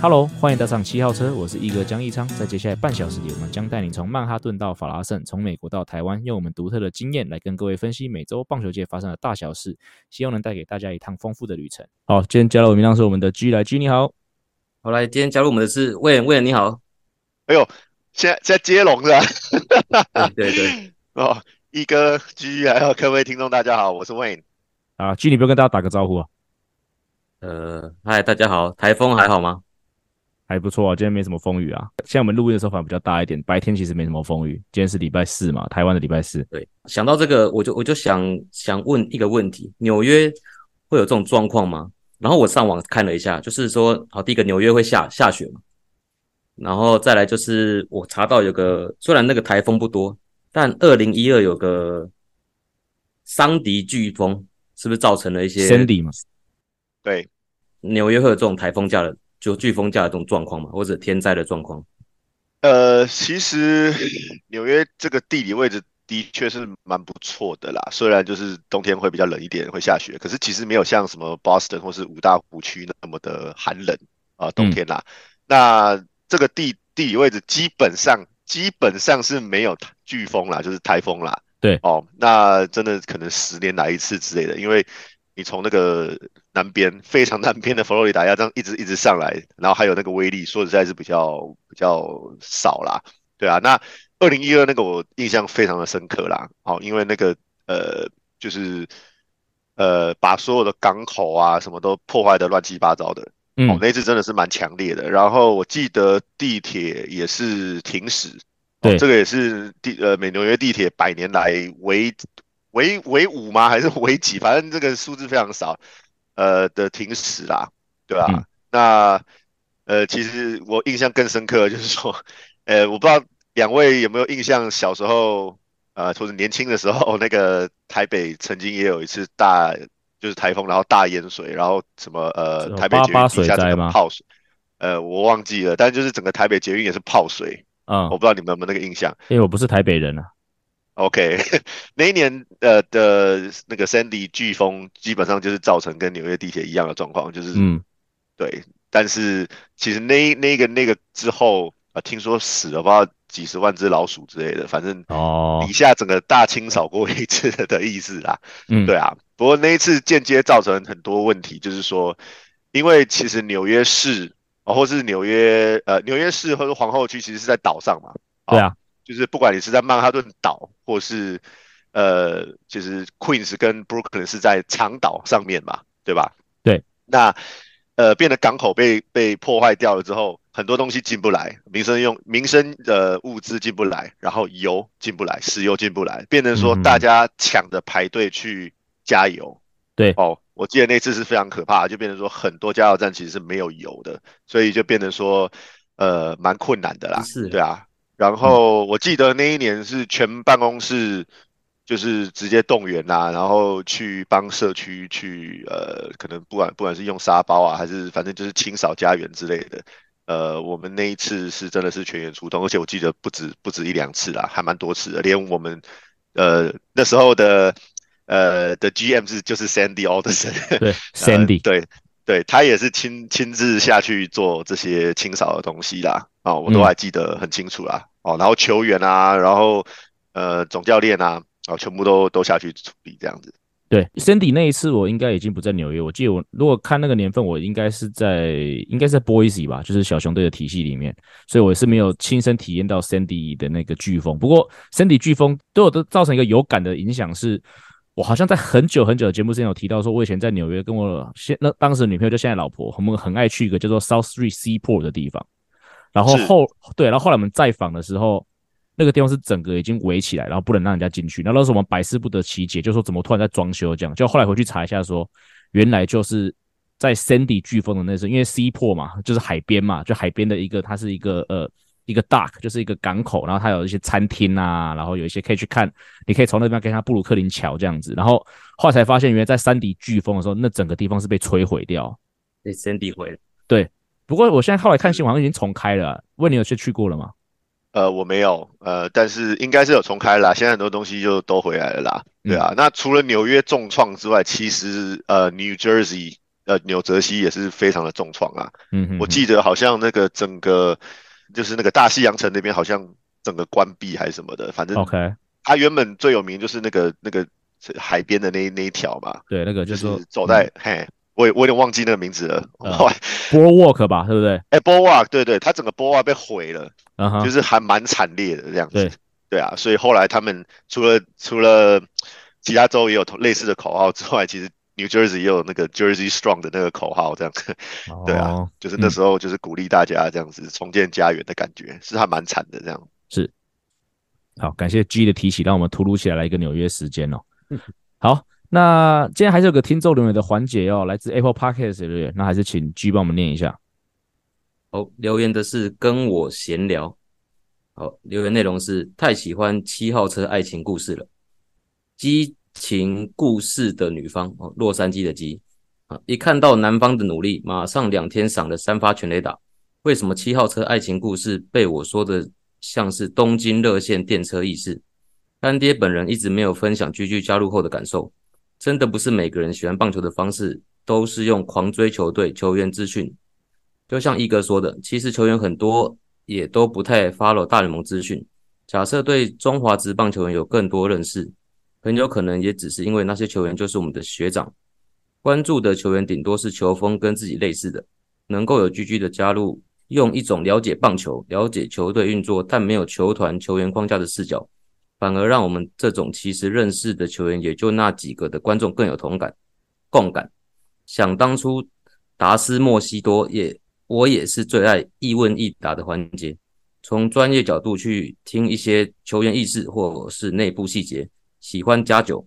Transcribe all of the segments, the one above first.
Hello，欢迎搭上七号车，我是一哥江一昌。在接下来半小时里，我们将带你从曼哈顿到法拉盛，从美国到台湾，用我们独特的经验来跟各位分析每周棒球界发生的大小事，希望能带给大家一趟丰富的旅程。好，今天加入我们当是我们的 G 来 G，你好。好，来，今天加入我们的是 Wayne，Wayne 你好。哎呦，现在在接龙是吧？对对对。哦，一哥 G，还有各位听众大家好，我是 Wayne。啊，G，你不要跟大家打个招呼啊。呃，嗨，大家好，台风还好吗？还不错啊，今天没什么风雨啊。现在我们录音的时候反而比较大一点，白天其实没什么风雨。今天是礼拜四嘛，台湾的礼拜四。对，想到这个，我就我就想想问一个问题：纽约会有这种状况吗？然后我上网看了一下，就是说，好，第一个纽约会下下雪嘛，然后再来就是我查到有个，虽然那个台风不多，但二零一二有个桑迪飓风，是不是造成了一些？桑迪嘛。对，纽约会有这种台风假的。就飓风假的这种状况嘛，或者天灾的状况。呃，其实纽约这个地理位置的确是蛮不错的啦。虽然就是冬天会比较冷一点，会下雪，可是其实没有像什么 Boston 或是五大湖区那么的寒冷啊、呃，冬天啦。嗯、那这个地地理位置基本上基本上是没有飓风啦，就是台风啦。对哦，那真的可能十年来一次之类的，因为。你从那个南边 非常南边的佛罗里达要这样一直一直上来，然后还有那个威力，说实在是比较比较少啦，对啊。那二零一二那个我印象非常的深刻啦，好，因为那个呃就是呃把所有的港口啊什么都破坏的乱七八糟的，嗯，哦，那次真的是蛮强烈的。然后我记得地铁也是停驶，对，哦，这个也是地呃美纽约地铁百年来唯。为为五吗？还是 为几？反正这个数字非常少，呃的停驶啦，对吧、啊？嗯、那呃，其实我印象更深刻，就是说，呃，我不知道两位有没有印象，小时候，呃，或者年轻的时候，那个台北曾经也有一次大，就是台风，然后大淹水，然后什么呃，台北捷运地下整个泡水，呃，我忘记了，但就是整个台北捷运也是泡水，嗯，我不知道你们有没有那个印象，因为我不是台北人啊。OK，那一年呃的那个 Sandy 飓风，基本上就是造成跟纽约地铁一样的状况，就是嗯，对。但是其实那那个那个之后啊、呃，听说死了不知道几十万只老鼠之类的，反正哦，底下整个大清扫过一次的意思啦。嗯，对啊。不过那一次间接造成很多问题，就是说，因为其实纽约市啊、哦，或是纽约呃纽约市或者皇后区，其实是在岛上嘛。哦、对啊。就是不管你是在曼哈顿岛，或是呃，就是 Queens 跟 Brooklyn 是在长岛上面嘛，对吧？对。那呃，变得港口被被破坏掉了之后，很多东西进不来，民生用民生的物资进不来，然后油进不来，石油进不来，变成说大家抢着排队去加油。对、嗯。哦，我记得那次是非常可怕，就变成说很多加油站其实是没有油的，所以就变成说呃蛮困难的啦。是。对啊。然后我记得那一年是全办公室就是直接动员呐，然后去帮社区去呃，可能不管不管是用沙包啊，还是反正就是清扫家园之类的。呃，我们那一次是真的是全员出动，而且我记得不止不止一两次啦，还蛮多次的。连我们呃那时候的呃的 GM 是就是 Sandy Alderson，对 Sandy，对对，他也是亲亲自下去做这些清扫的东西啦。啊、哦，我都还记得很清楚啦。嗯、哦，然后球员啊，然后呃总教练啊，啊、哦，全部都都下去处理这样子。对，Cindy 那一次我应该已经不在纽约，我记得我如果看那个年份，我应该是在应该是在 Boise 吧，就是小熊队的体系里面，所以我是没有亲身体验到 Cindy 的那个飓风。不过 Cindy 飓风对我都造成一个有感的影响，是我好像在很久很久的节目之前有提到说，我以前在纽约跟我现那当时女朋友就现在老婆，我们很爱去一个叫做 South Street Seaport 的地方。然后后对，然后后来我们再访的时候，那个地方是整个已经围起来，然后不能让人家进去。那时候我们百思不得其解，就说怎么突然在装修这样。就后来回去查一下说，说原来就是在 Sandy 飓风的那时候，因为 Seaport 嘛，就是海边嘛，就海边的一个，它是一个呃一个 dock，就是一个港口，然后它有一些餐厅啊，然后有一些可以去看，你可以从那边看它布鲁克林桥这样子。然后后来才发现，原来在山迪飓风的时候，那整个地方是被摧毁掉，被山迪毁了。对，不过我现在后来看新闻，好像已经重开了啊。问你有去去过了吗？呃，我没有，呃，但是应该是有重开了啦。现在很多东西就都回来了啦。对啊，嗯、那除了纽约重创之外，其实呃，New Jersey。呃，纽泽西也是非常的重创啊。嗯哼，我记得好像那个整个就是那个大西洋城那边好像整个关闭还是什么的，反正 OK。它原本最有名就是那个那个海边的那那一条嘛。对，那个就是，就是走在、嗯、嘿，我也我有点忘记那个名字了。呃、Boardwalk 吧，对不对？哎，Boardwalk，对对，它整个 Boardwalk 被毁了，uh huh、就是还蛮惨烈的这样子。对，对啊，所以后来他们除了除了其他州也有类似的口号之外，其实。New Jersey 也有那个 Jersey Strong 的那个口号，这样 对啊，就是那时候就是鼓励大家这样子重建家园的感觉，嗯、是还蛮惨的这样。是，好，感谢 G 的提起，让我们突如其来来一个纽约时间哦。好，那今天还是有个听众留言的环节哦，来自 Apple Podcast 的留言，那还是请 G 帮我们念一下。哦，留言的是跟我闲聊。好，留言内容是太喜欢七号车爱情故事了。G 情故事的女方哦，洛杉矶的鸡啊，一看到男方的努力，马上两天赏了三发全垒打。为什么七号车爱情故事被我说的像是东京热线电车意识？干爹本人一直没有分享居居加入后的感受，真的不是每个人喜欢棒球的方式都是用狂追球队球员资讯。就像一哥说的，其实球员很多也都不太 follow 大联盟资讯。假设对中华职棒球员有更多认识。很有可能也只是因为那些球员就是我们的学长，关注的球员顶多是球风跟自己类似的，能够有 GG 的加入，用一种了解棒球、了解球队运作，但没有球团球员框架的视角，反而让我们这种其实认识的球员也就那几个的观众更有同感、共感。想当初达斯莫西多也，我也是最爱一问一答的环节，从专业角度去听一些球员意识或是内部细节。喜欢加九，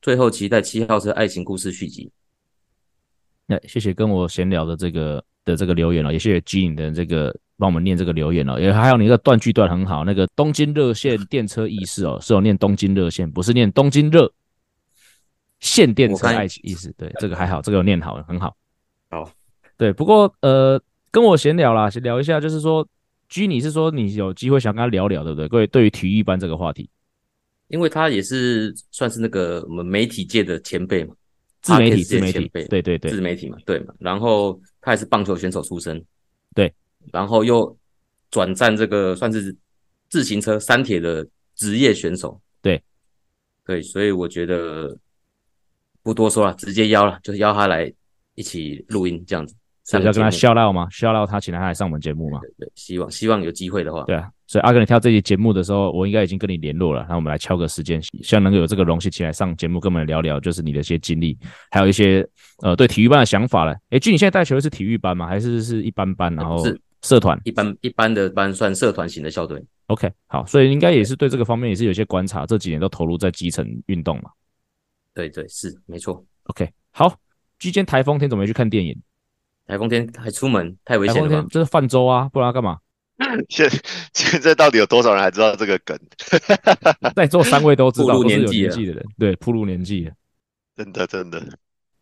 最后期待七号车爱情故事续集。那谢谢跟我闲聊的这个的这个留言了，也谢谢 G 的这个帮我们念这个留言了，也还有你那个断句断很好，那个东京热线电车意识哦，是有念东京热线，不是念东京热线电车爱情意识。对，这个还好，这个有念好，很好。好，对，不过呃，跟我闲聊啦，聊一下，就是说 G 你是说你有机会想跟他聊聊，对不对？各位对于体育班这个话题。因为他也是算是那个我们媒体界的前辈嘛，自媒体，自媒体，对对对，自媒体嘛，对嘛。然后他也是棒球选手出身，对。然后又转战这个算是自行车三铁的职业选手，对对。所以我觉得不多说了，直接邀了，就是邀他来一起录音这样子。是要跟他 shout out 吗？shout out 他，请他来上我们节目吗？对，对，对，希望希望有机会的话。对啊，所以阿哥，你挑这期节目的时候，我应该已经跟你联络了，那我们来敲个时间，希望能够有这个荣幸，起来上节目跟我们聊聊，就是你的一些经历，还有一些呃对体育班的想法了。诶，G，你现在带球的是体育班吗？还是是一般班？然后是社团，一般一般的班算社团型的校队。OK，好，所以应该也是对这个方面也是有些观察，这几年都投入在基层运动嘛。对对是没错。OK，好今天台风天怎么没去看电影？台风天还出门太危险了吧？这是泛舟啊，不然要干嘛？现 现在到底有多少人还知道这个梗？在座三位都知道，都是有年纪的人，对，铺路年纪，真的真的。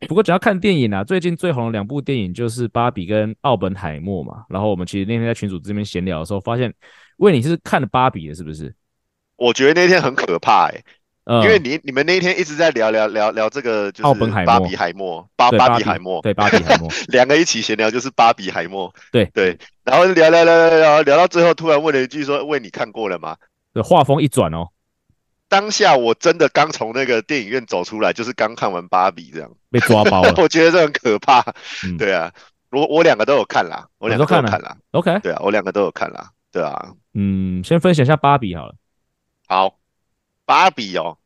不过，只要看电影啊，最近最红的两部电影就是《芭比》跟《奥本海默》嘛。然后我们其实那天在群组这边闲聊的时候，发现，喂，你是看了《芭比》的，是不是？我觉得那天很可怕，欸，哎。因为你你们那一天一直在聊聊聊聊这个，就是芭比海默，芭芭比海默，对芭比海默，两个一起闲聊就是芭比海默，对对，然后聊聊聊聊聊聊到最后，突然问了一句说：“喂，你看过了吗？”对，画风一转哦，当下我真的刚从那个电影院走出来，就是刚看完芭比这样，被抓包了。我觉得这很可怕。对啊，我我两个都有看啦，我两个都有看啦。OK，对啊，我两个都有看啦。对啊，嗯，先分享一下芭比好了。好。芭比哦，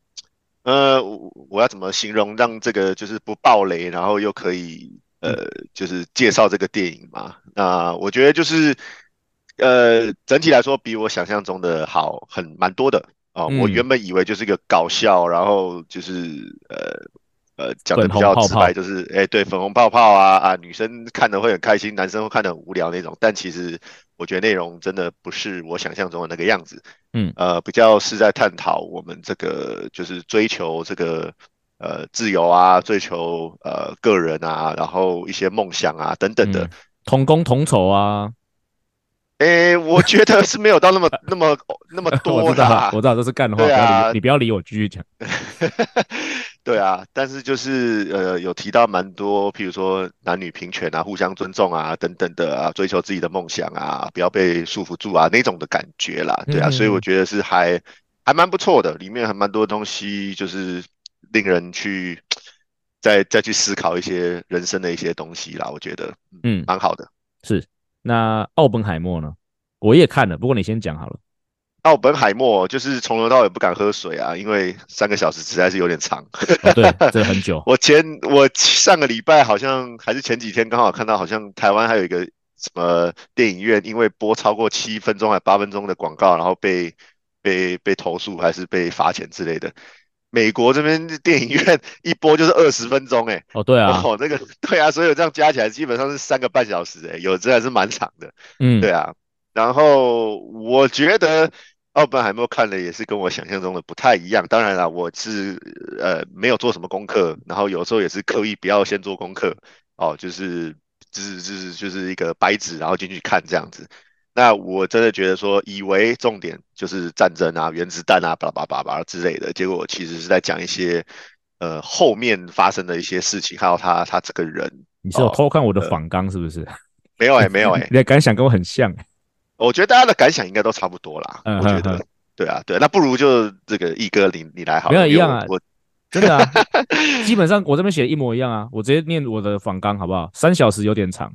呃，我要怎么形容让这个就是不爆雷，然后又可以呃，就是介绍这个电影嘛？那我觉得就是呃，整体来说比我想象中的好很蛮多的哦。呃嗯、我原本以为就是一个搞笑，然后就是呃呃讲的比较直白，就是哎对粉红泡泡啊啊，女生看的会很开心，男生会看的很无聊那种。但其实。我觉得内容真的不是我想象中的那个样子。嗯，呃，比较是在探讨我们这个就是追求这个呃自由啊，追求呃个人啊，然后一些梦想啊等等的，嗯、同工同酬啊。诶，我觉得是没有到那么 那么那么多的、啊。我知道这是干的话，啊、你不要理我，继续讲。对啊，但是就是呃，有提到蛮多，譬如说男女平权啊，互相尊重啊，等等的啊，追求自己的梦想啊，不要被束缚住啊，那种的感觉啦。对啊，嗯、所以我觉得是还还蛮不错的，里面还蛮多东西，就是令人去再再去思考一些人生的一些东西啦。我觉得嗯，蛮好的。是。那奥本海默呢？我也看了，不过你先讲好了。奥本海默就是从头到尾不敢喝水啊，因为三个小时实在是有点长。哦、对，这很久。我前我上个礼拜好像还是前几天刚好看到，好像台湾还有一个什么电影院，因为播超过七分钟还八分钟的广告，然后被被被投诉还是被罚钱之类的。美国这边电影院一播就是二十分钟，哎，哦，对啊，哦，那个对啊，所以这样加起来基本上是三个半小时，哎，有这还是蛮长的，嗯，对啊。然后我觉得奥本海默看的也是跟我想象中的不太一样。当然了，我是呃没有做什么功课，然后有时候也是刻意不要先做功课，哦，就是就是就是就是一个白纸，然后进去看这样子。那我真的觉得说，以为重点就是战争啊、原子弹啊、巴拉巴拉巴拉之类的，结果其实是在讲一些呃后面发生的一些事情，还有他他这个人。你是有偷看我的访纲是不是？呃、没有哎、欸，没有哎、欸，你的感想跟我很像、欸。我觉得大家的感想应该都差不多啦。嗯、我觉得对啊，对，那不如就这个一哥你你来好了。没有一样啊，我真的啊，基本上我这边写的一模一样啊，我直接念我的访纲好不好？三小时有点长。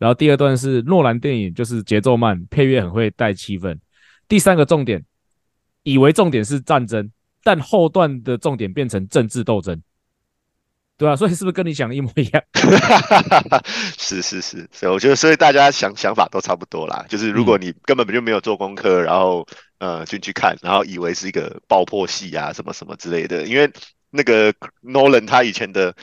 然后第二段是诺兰电影，就是节奏慢，配乐很会带气氛。第三个重点，以为重点是战争，但后段的重点变成政治斗争，对啊，所以是不是跟你想的一模一样？是 是是，所以我觉得，所以大家想想法都差不多啦。就是如果你根本就没有做功课，然后呃进去看，然后以为是一个爆破戏啊什么什么之类的，因为那个诺兰他以前的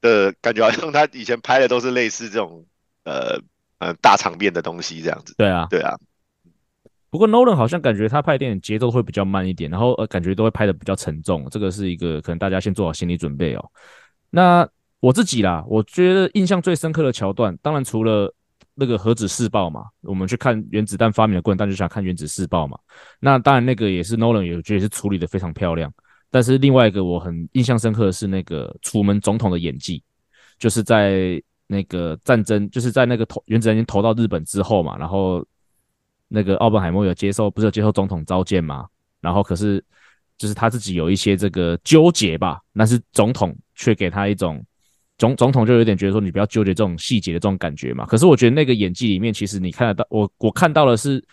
的感觉，好像他以前拍的都是类似这种。呃呃，大场面的东西这样子，对啊，对啊。不过 Nolan 好像感觉他拍电影节奏会比较慢一点，然后呃，感觉都会拍的比较沉重。这个是一个可能大家先做好心理准备哦。那我自己啦，我觉得印象最深刻的桥段，当然除了那个核子试爆嘛，我们去看原子弹发明的过程，大家就想看原子试爆嘛。那当然那个也是 Nolan 也觉得是处理的非常漂亮。但是另外一个我很印象深刻的是那个楚门总统的演技，就是在。那个战争就是在那个投原子弹已经投到日本之后嘛，然后那个奥本海默有接受，不是有接受总统召见嘛？然后可是就是他自己有一些这个纠结吧，但是总统却给他一种总总统就有点觉得说，你不要纠结这种细节的这种感觉嘛。可是我觉得那个演技里面，其实你看得到，我我看到的是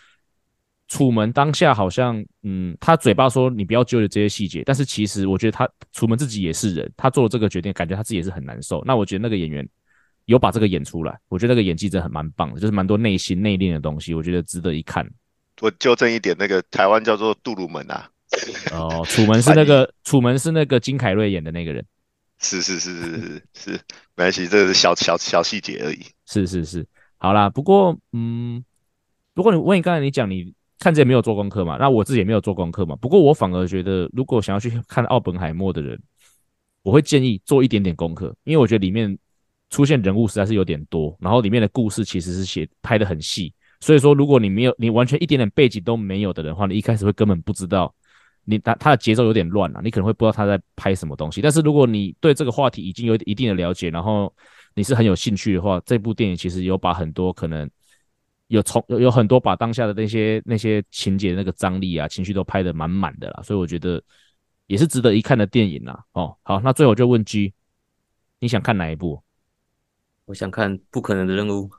楚门当下好像嗯，他嘴巴说你不要纠结这些细节，但是其实我觉得他楚门自己也是人，他做了这个决定，感觉他自己也是很难受。那我觉得那个演员。有把这个演出来，我觉得那个演技真的很蛮棒的，就是蛮多内心内敛的东西，我觉得值得一看。我纠正一点，那个台湾叫做杜鲁门啊。哦，楚门是那个 楚门是那个金凯瑞演的那个人。是是是是是是，没关系，这个是小小小细节而已。是是是，好啦，不过嗯，不过你问你刚才你讲你看这也没有做功课嘛，那我自己也没有做功课嘛。不过我反而觉得，如果想要去看奥本海默的人，我会建议做一点点功课，因为我觉得里面。出现人物实在是有点多，然后里面的故事其实是写拍的很细，所以说如果你没有你完全一点点背景都没有的人话，你一开始会根本不知道你他他的节奏有点乱啊，你可能会不知道他在拍什么东西。但是如果你对这个话题已经有一定的了解，然后你是很有兴趣的话，这部电影其实有把很多可能有从有有很多把当下的那些那些情节那个张力啊情绪都拍得满满的啦，所以我觉得也是值得一看的电影啦。哦，好，那最后就问 G，你想看哪一部？我想看不可能的任务，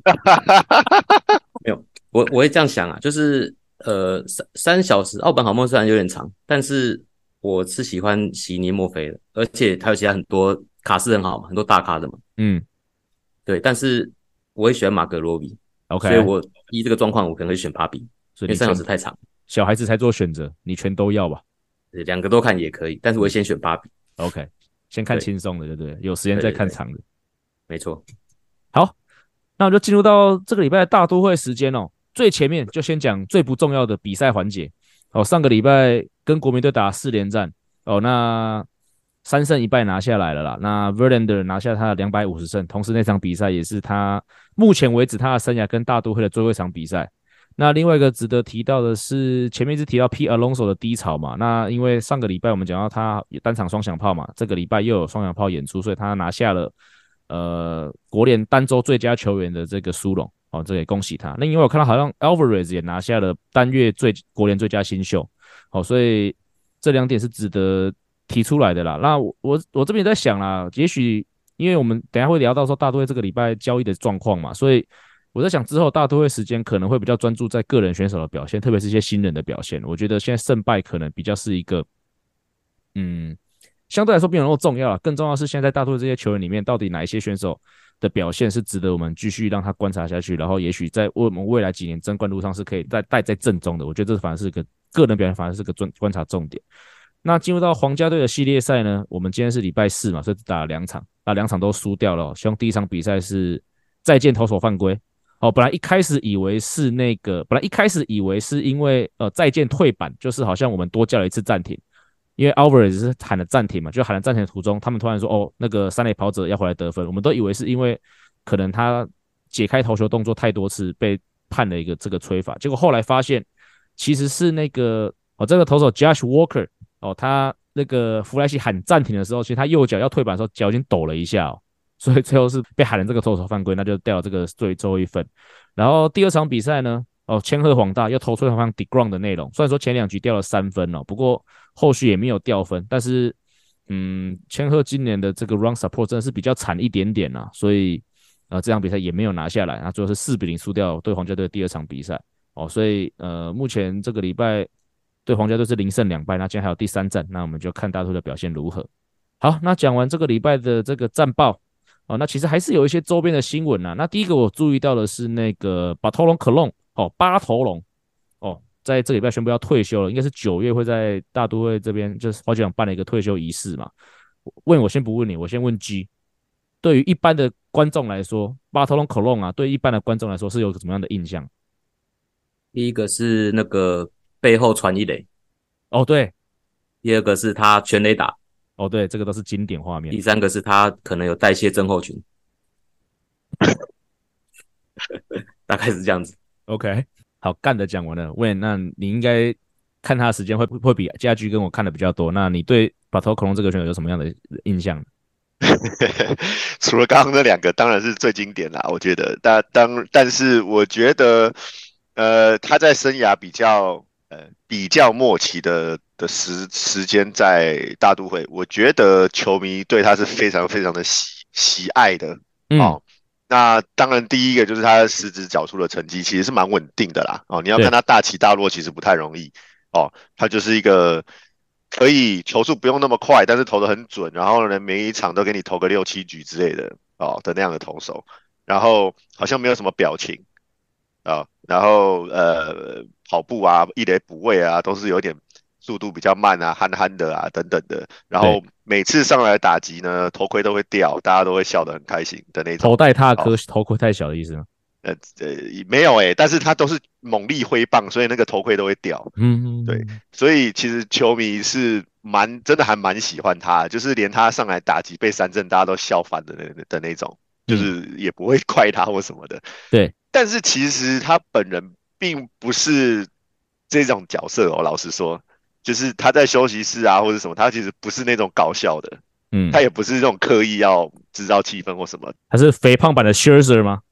没有，我我会这样想啊，就是呃三三小时，奥本海默虽然有点长，但是我是喜欢席尼墨菲的，而且他有其他很多卡是很好嘛，很多大咖的嘛，嗯，对，但是我会选马格罗比，OK，所以我依这个状况，我可能会选芭比，所以因为三小时太长，小孩子才做选择，你全都要吧？对，两个都看也可以，但是我会先选芭比，OK。先看轻松的，对不对？有时间再看长的，没错。好，那我就进入到这个礼拜的大都会时间哦。最前面就先讲最不重要的比赛环节哦。上个礼拜跟国民队打四连战哦，那三胜一败拿下来了啦。那 Verlander 拿下他的两百五十胜，同时那场比赛也是他目前为止他的生涯跟大都会的最后一场比赛。那另外一个值得提到的是，前面一直提到 P Alonso 的低潮嘛。那因为上个礼拜我们讲到他单场双响炮嘛，这个礼拜又有双响炮演出，所以他拿下了呃国联单周最佳球员的这个殊荣哦，这也恭喜他。那因为我看到好像 Alvarez 也拿下了单月最国联最佳新秀哦，所以这两点是值得提出来的啦。那我我这边在想啦，也许因为我们等下会聊到说大都会这个礼拜交易的状况嘛，所以。我在想，之后大都会时间可能会比较专注在个人选手的表现，特别是一些新人的表现。我觉得现在胜败可能比较是一个，嗯，相对来说没有那么重要了。更重要是，现在大都会这些球员里面，到底哪一些选手的表现是值得我们继续让他观察下去，然后也许在我们未来几年争冠路上是可以再带在正中的。我觉得这反而是个个人表现，反而是个观观察重点。那进入到皇家队的系列赛呢？我们今天是礼拜四嘛，所以打了两场，那两场都输掉了。希望第一场比赛是再见投手犯规。哦，本来一开始以为是那个，本来一开始以为是因为呃再见退板，就是好像我们多叫了一次暂停，因为 Alvarez 是喊了暂停嘛，就喊了暂停的途中，他们突然说哦那个三垒跑者要回来得分，我们都以为是因为可能他解开投球动作太多次被判了一个这个吹罚，结果后来发现其实是那个哦这个投手 Josh Walker 哦他那个弗莱西喊暂停的时候，其实他右脚要退板的时候脚已经抖了一下哦。所以最后是被喊了这个投手犯规，那就掉了这个最最后一分。然后第二场比赛呢，哦，千鹤黄大又投出了像 deGrom 的内容，虽然说前两局掉了三分哦，不过后续也没有掉分。但是，嗯，千鹤今年的这个 run support 真的是比较惨一点点啊，所以呃这场比赛也没有拿下来，那最后是四比零输掉对皇家队的第二场比赛哦。所以呃，目前这个礼拜对皇家队是零胜两败，那今天还有第三战，那我们就看大都的表现如何。好，那讲完这个礼拜的这个战报。哦，那其实还是有一些周边的新闻啊。那第一个我注意到的是那个巴头龙克隆哦，巴头龙哦，在这礼拜宣布要退休了，应该是九月会在大都会这边就是花场办了一个退休仪式嘛。问我先不问你，我先问 G。对于一般的观众来说，巴头龙克隆啊，对一般的观众来说是有什么样的印象？第一个是那个背后传一雷，哦对，第二个是他全雷打。哦，对，这个都是经典画面。第三个是他可能有代谢症候群，大概是这样子。OK，好，干的讲完了。问，那你应该看他的时间会会比家居跟我看的比较多。那你对巴托克隆这个选手有什么样的印象？除了刚刚那两个，当然是最经典啦。我觉得，但当但是我觉得，呃，他在生涯比较。呃，比较末期的的时时间在大都会，我觉得球迷对他是非常非常的喜喜爱的。嗯、哦，那当然第一个就是他实质缴出的成绩其实是蛮稳定的啦。哦，你要看他大起大落其实不太容易。哦，他就是一个可以球速不用那么快，但是投得很准，然后呢每一场都给你投个六七局之类的哦的那样的投手，然后好像没有什么表情啊、哦，然后呃。跑步啊，一垒补位啊，都是有点速度比较慢啊，憨憨的啊，等等的。然后每次上来打击呢，头盔都会掉，大家都会笑得很开心的那种。头戴踏科，头盔太小的意思吗？呃呃，没有诶、欸，但是他都是猛力挥棒，所以那个头盔都会掉。嗯，对，所以其实球迷是蛮真的还蛮喜欢他，就是连他上来打击被三振，大家都笑翻的那的那种，就是也不会 怪他或什么的。对，但是其实他本人。并不是这种角色哦，老实说，就是他在休息室啊，或者什么，他其实不是那种搞笑的，嗯，他也不是那种刻意要制造气氛或什么。他是肥胖版的 Scherzer 吗？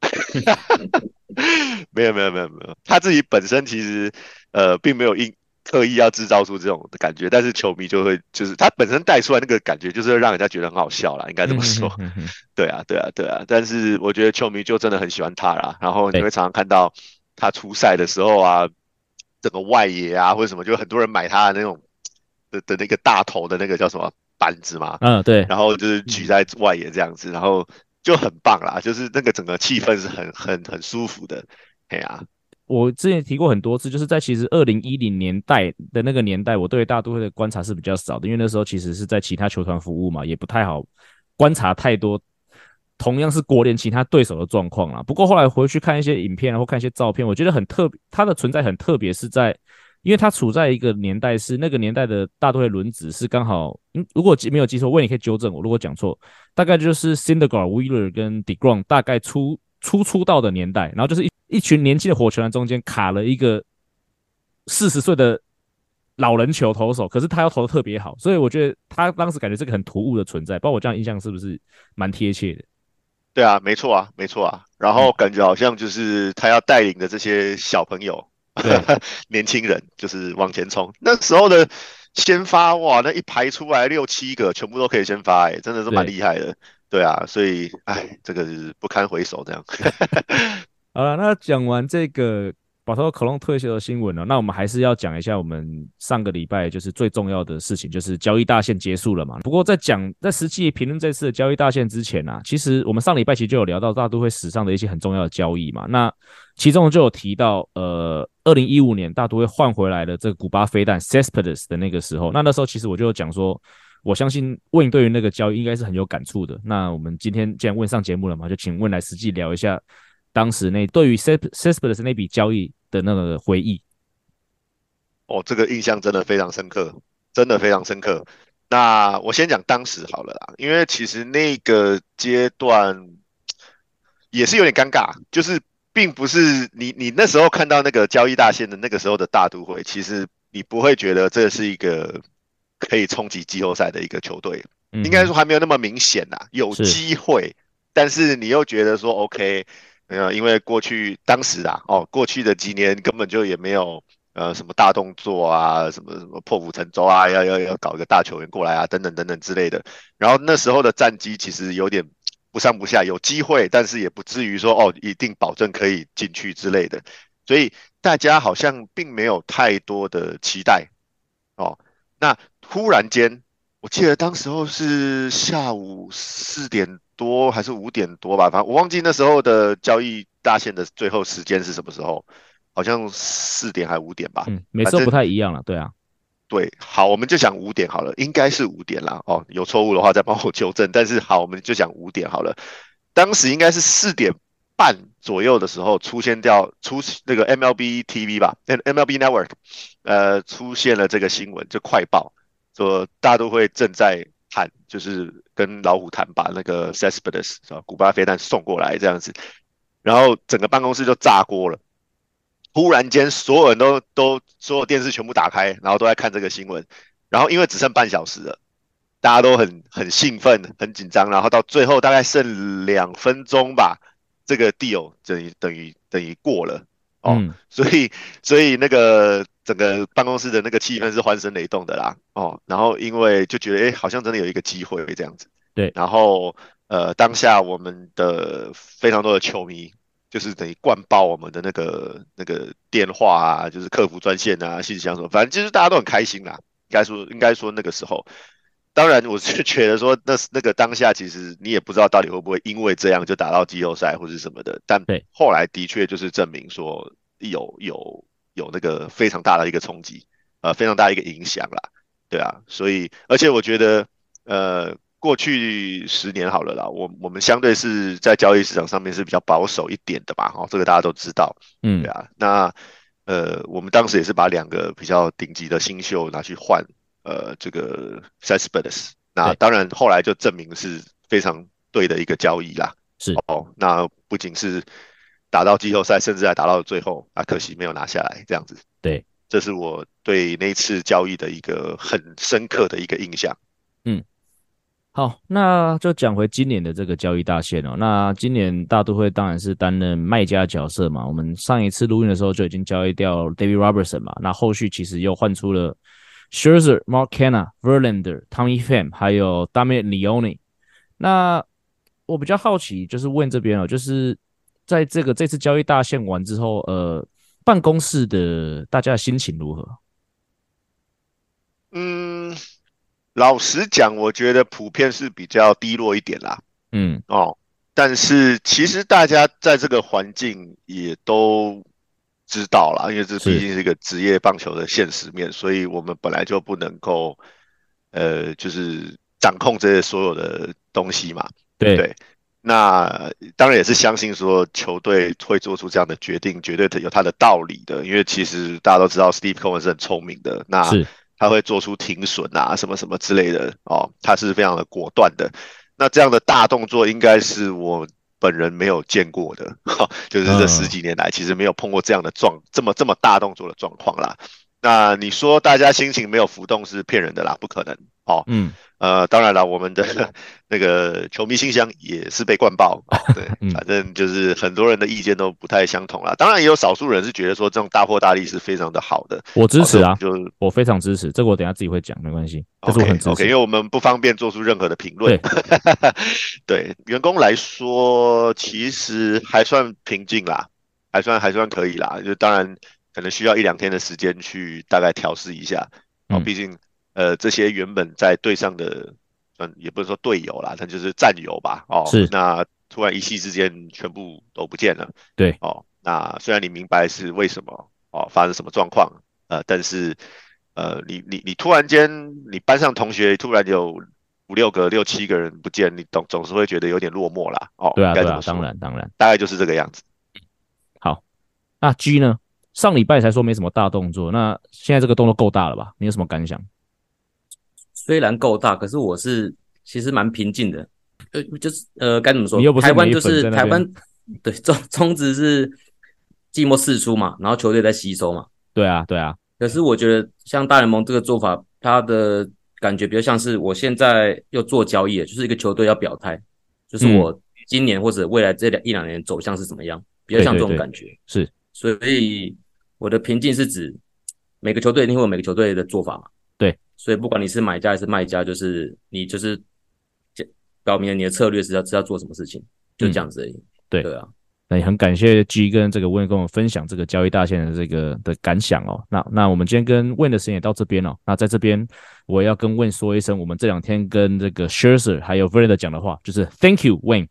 没有没有没有没有，他自己本身其实呃并没有硬刻意要制造出这种的感觉，但是球迷就会就是他本身带出来那个感觉，就是让人家觉得很好笑啦，应该这么说。对啊对啊对啊，但是我觉得球迷就真的很喜欢他啦，然后你会常常看到。他出赛的时候啊，整个外野啊或者什么，就很多人买他的那种的的那个大头的那个叫什么板子嘛，嗯，对，然后就是举在外野这样子，然后就很棒啦，就是那个整个气氛是很很很舒服的。哎呀，我之前提过很多次，就是在其实二零一零年代的那个年代，我对大都会的观察是比较少的，因为那时候其实是在其他球团服务嘛，也不太好观察太多。同样是国联其他对手的状况啦。不过后来回去看一些影片，然后看一些照片，我觉得很特别，它的存在很特别，是在因为它处在一个年代，是那个年代的大都会轮值是刚好，嗯，如果记没有记错，问你可以纠正我，如果讲错，大概就是 Cindergar、Wheeler 跟 Degrom 大概初初出道的年代，然后就是一一群年轻的火球员中间卡了一个四十岁的。老人球投手，可是他要投的特别好，所以我觉得他当时感觉是个很突兀的存在。不知道我这样印象是不是蛮贴切的？对啊，没错啊，没错啊。然后感觉好像就是他要带领的这些小朋友、嗯、年轻人，就是往前冲。那时候的先发哇，那一排出来六七个，全部都可以先发，哎，真的是蛮厉害的。对，对啊，所以哎，这个是不堪回首这样。好了，那讲完这个。保罗·科隆退休的新闻呢？那我们还是要讲一下我们上个礼拜就是最重要的事情，就是交易大限结束了嘛。不过在讲在实际评论这次的交易大限之前啊，其实我们上礼拜其实就有聊到大都会史上的一些很重要的交易嘛。那其中就有提到，呃，二零一五年大都会换回来的这个古巴飞弹 Cespedes 的那个时候，那那时候其实我就讲说，我相信 Win 对于那个交易应该是很有感触的。那我们今天既然问上节目了嘛，就请问来实际聊一下。当时那对于 Cespedes 那笔交易的那个回忆，哦，这个印象真的非常深刻，真的非常深刻。那我先讲当时好了啦，因为其实那个阶段也是有点尴尬，就是并不是你你那时候看到那个交易大线的那个时候的大都会，其实你不会觉得这是一个可以冲击季后赛的一个球队，嗯、应该说还没有那么明显呐，有机会，但是你又觉得说 OK。没有，因为过去当时啊，哦，过去的几年根本就也没有呃什么大动作啊，什么什么破釜沉舟啊，要要要搞一个大球员过来啊，等等等等之类的。然后那时候的战绩其实有点不上不下，有机会，但是也不至于说哦一定保证可以进去之类的。所以大家好像并没有太多的期待哦。那忽然间，我记得当时候是下午四点多还是五点多吧，反正我忘记那时候的交易大限的最后时间是什么时候，好像四点还五点吧。嗯，每次都不太一样了，对啊。对，好，我们就讲五点好了，应该是五点啦。哦，有错误的话再帮我纠正。但是好，我们就讲五点好了。当时应该是四点半左右的时候出现掉出那个 MLB TV 吧，MLB Network，呃，出现了这个新闻，就快报说大家都会正在。谈就是跟老虎谈，把那个 Cespedes 是吧，古巴飞弹送过来这样子，然后整个办公室就炸锅了。忽然间，所有人都都所有电视全部打开，然后都在看这个新闻。然后因为只剩半小时了，大家都很很兴奋、很紧张。然后到最后大概剩两分钟吧，这个 deal 等于等于等于过了哦。嗯、所以所以那个。整个办公室的那个气氛是欢声雷动的啦，哦，然后因为就觉得，哎，好像真的有一个机会这样子，对，然后呃，当下我们的非常多的球迷就是等于灌爆我们的那个那个电话啊，就是客服专线啊，信箱什么，反正就是大家都很开心啦。应该说，应该说那个时候，当然我是觉得说，那那个当下其实你也不知道到底会不会因为这样就打到季后赛或是什么的，但后来的确就是证明说有有。有那个非常大的一个冲击，呃，非常大的一个影响啦，对啊，所以而且我觉得，呃，过去十年好了啦，我我们相对是在交易市场上面是比较保守一点的吧，哈，这个大家都知道，嗯，对啊，那呃，我们当时也是把两个比较顶级的新秀拿去换，呃，这个 Cespedes，那当然后来就证明是非常对的一个交易啦，是哦，那不仅是。打到季后赛，甚至还打到最后啊，可惜没有拿下来，这样子。对，这是我对那次交易的一个很深刻的一个印象。嗯，好，那就讲回今年的这个交易大限哦。那今年大都会当然是担任卖家角色嘛。我们上一次录音的时候就已经交易掉 David Robertson 嘛。那后续其实又换出了 Scherzer、Mark Canna、Verlander、Tommy Pham，还有 Dominic Leone。那我比较好奇，就是问这边哦，就是。在这个这次交易大限完之后，呃，办公室的大家的心情如何？嗯，老实讲，我觉得普遍是比较低落一点啦。嗯，哦，但是其实大家在这个环境也都知道啦，因为这毕竟是一个职业棒球的现实面，所以我们本来就不能够，呃，就是掌控这些所有的东西嘛。对。对那当然也是相信说球队会做出这样的决定，绝对有他的道理的。因为其实大家都知道，Steve Cohen 是很聪明的，那他会做出停损啊，什么什么之类的哦，他是非常的果断的。那这样的大动作，应该是我本人没有见过的，就是这十几年来其实没有碰过这样的状这么这么大动作的状况啦。那你说大家心情没有浮动是骗人的啦，不可能哦。嗯。呃，当然了，我们的 那个球迷信箱也是被灌爆，哦、对，反正就是很多人的意见都不太相同啦。当然也有少数人是觉得说这种大破大立是非常的好的，我支持啊，就是我非常支持，这个我等下自己会讲，没关系，这是我很支持。OK，因为我们不方便做出任何的评论。对，对员工来说，其实还算平静啦，还算还算可以啦。就当然可能需要一两天的时间去大概调试一下，哦，毕竟。呃，这些原本在队上的，嗯，也不是说队友啦，他就是战友吧，哦，是。那突然一夕之间全部都不见了，对，哦，那虽然你明白是为什么，哦，发生什么状况，呃，但是，呃，你你你突然间，你班上同学突然有五六个、六七个人不见，你总总是会觉得有点落寞啦，哦，对啊，对啊，当然当然，大概就是这个样子。好，那 G 呢？上礼拜才说没什么大动作，那现在这个动作够大了吧？你有什么感想？虽然够大，可是我是其实蛮平静的，呃，就是呃，该怎么说？台湾就是台湾，对，中中职是寂寞四出嘛，然后球队在吸收嘛。对啊，对啊。可是我觉得像大联盟这个做法，它的感觉比较像是我现在又做交易，就是一个球队要表态，就是我今年或者未来这两一两年走向是怎么样，比较像这种感觉。对对对，是，所以我的平静是指每个球队一定会有每个球队的做法嘛。对，所以不管你是买家还是卖家，就是你就是表明了你的策略是要是要做什么事情，就这样子而已。嗯、对对啊，那也很感谢 G 跟这个 Win 跟我们分享这个交易大线的这个的感想哦。那那我们今天跟 Win 的时间也到这边哦。那在这边我也要跟 Win 说一声，我们这两天跟这个 Scherzer 还有 Verlander 讲的话，就是 Thank you Win。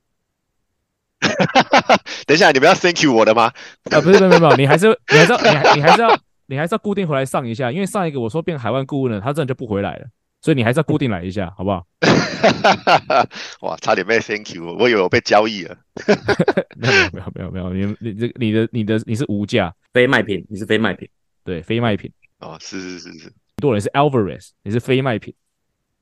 等一下，你们要 Thank you 我的吗？啊，不是，没有没有，你还是你还是要你还你还是要。你还是要固定回来上一下，因为上一个我说变海外顾问了，他真的就不回来了，所以你还是要固定来一下，好不好？哇，差点被 thank you，我以为我被交易了。没有没有没有没有，你你这你的你的你是无价非卖品，你是非卖品，对，非卖品。哦，是是是是，很多人是 Alvarez，你是非卖品。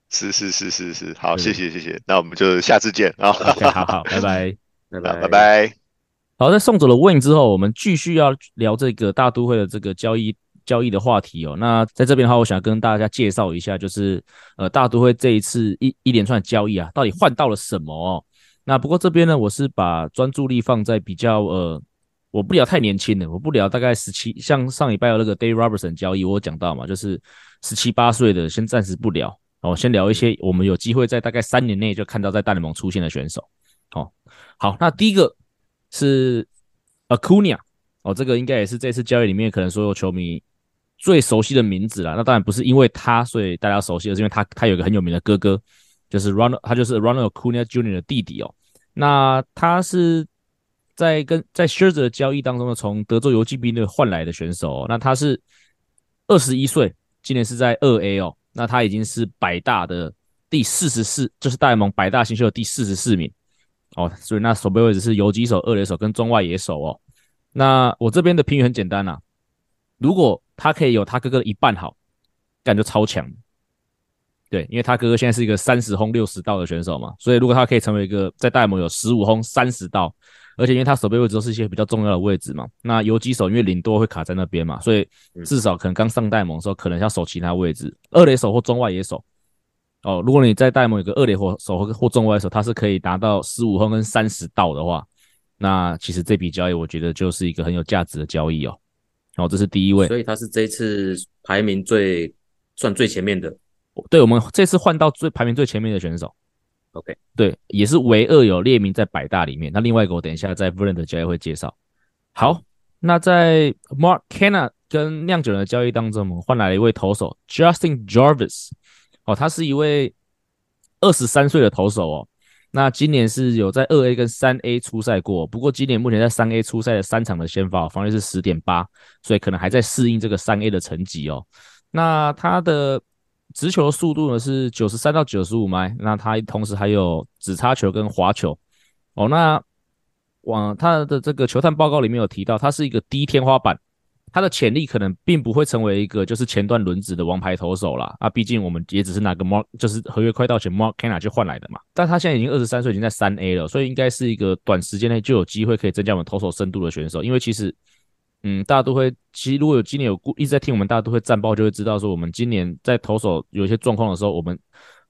是是是是是，好，谢谢谢谢，那我们就下次见啊。好好，拜拜拜拜拜拜。好，在送走了 Win 之后，我们继续要聊这个大都会的这个交易交易的话题哦。那在这边的话，我想跟大家介绍一下，就是呃大都会这一次一一连串的交易啊，到底换到了什么哦？那不过这边呢，我是把专注力放在比较呃，我不聊太年轻的，我不聊大概十七，像上礼拜有那个 Dave Robertson 交易，我讲到嘛，就是十七八岁的，先暂时不聊哦，先聊一些我们有机会在大概三年内就看到在大联盟出现的选手。好、哦，好，那第一个。是 Acuna 哦，这个应该也是这次交易里面可能所有球迷最熟悉的名字啦。那当然不是因为他所以大家熟悉，而是因为他他有个很有名的哥哥，就是 Ronald，他就是 Ronald Acuna Jr. 的弟弟哦。那他是在跟在 Scherzer 的交易当中呢，从德州游骑兵队换来的选手哦。那他是二十一岁，今年是在二 A 哦。那他已经是百大的第四十四，就是大联盟百大新秀的第四十四名。哦，所以那守备位置是游击手、二垒手跟中外野手哦。那我这边的评语很简单啦、啊，如果他可以有他哥哥的一半好，感觉超强。对，因为他哥哥现在是一个三十轰六十盗的选手嘛，所以如果他可以成为一个在大联盟有十五轰三十盗，而且因为他守备位置都是一些比较重要的位置嘛，那游击手因为领多会卡在那边嘛，所以至少可能刚上大联盟的时候可能要守其他位置，二垒手或中外野手。哦，如果你在大联盟有个二垒或手或或中外的时候，他是可以达到十五分跟三十盗的话，那其实这笔交易我觉得就是一个很有价值的交易哦。哦，这是第一位，所以他是这次排名最算最前面的。对，我们这次换到最排名最前面的选手。OK，对，也是唯二有列名在百大里面。那另外一个我等一下在 Verlander 的交易会介绍。好，那在 Mark Canna 跟酿酒人的交易当中，我们换来了一位投手 Justin Jarvis。哦，他是一位二十三岁的投手哦。那今年是有在二 A 跟三 A 出赛过，不过今年目前在三 A 出赛的三场的先发防御是十点八，所以可能还在适应这个三 A 的成绩哦。那他的直球速度呢是九十三到九十五迈，那他同时还有指叉球跟滑球哦。那往他的这个球探报告里面有提到，他是一个低天花板。他的潜力可能并不会成为一个就是前段轮值的王牌投手啦。啊，毕竟我们也只是拿个 Mark 就是合约快到前 Mark Canha 去换来的嘛。但他现在已经二十三岁，已经在三 A 了，所以应该是一个短时间内就有机会可以增加我们投手深度的选手。因为其实，嗯，大家都会，其实如果有今年有一直在听我们大家都会战报，就会知道说我们今年在投手有一些状况的时候，我们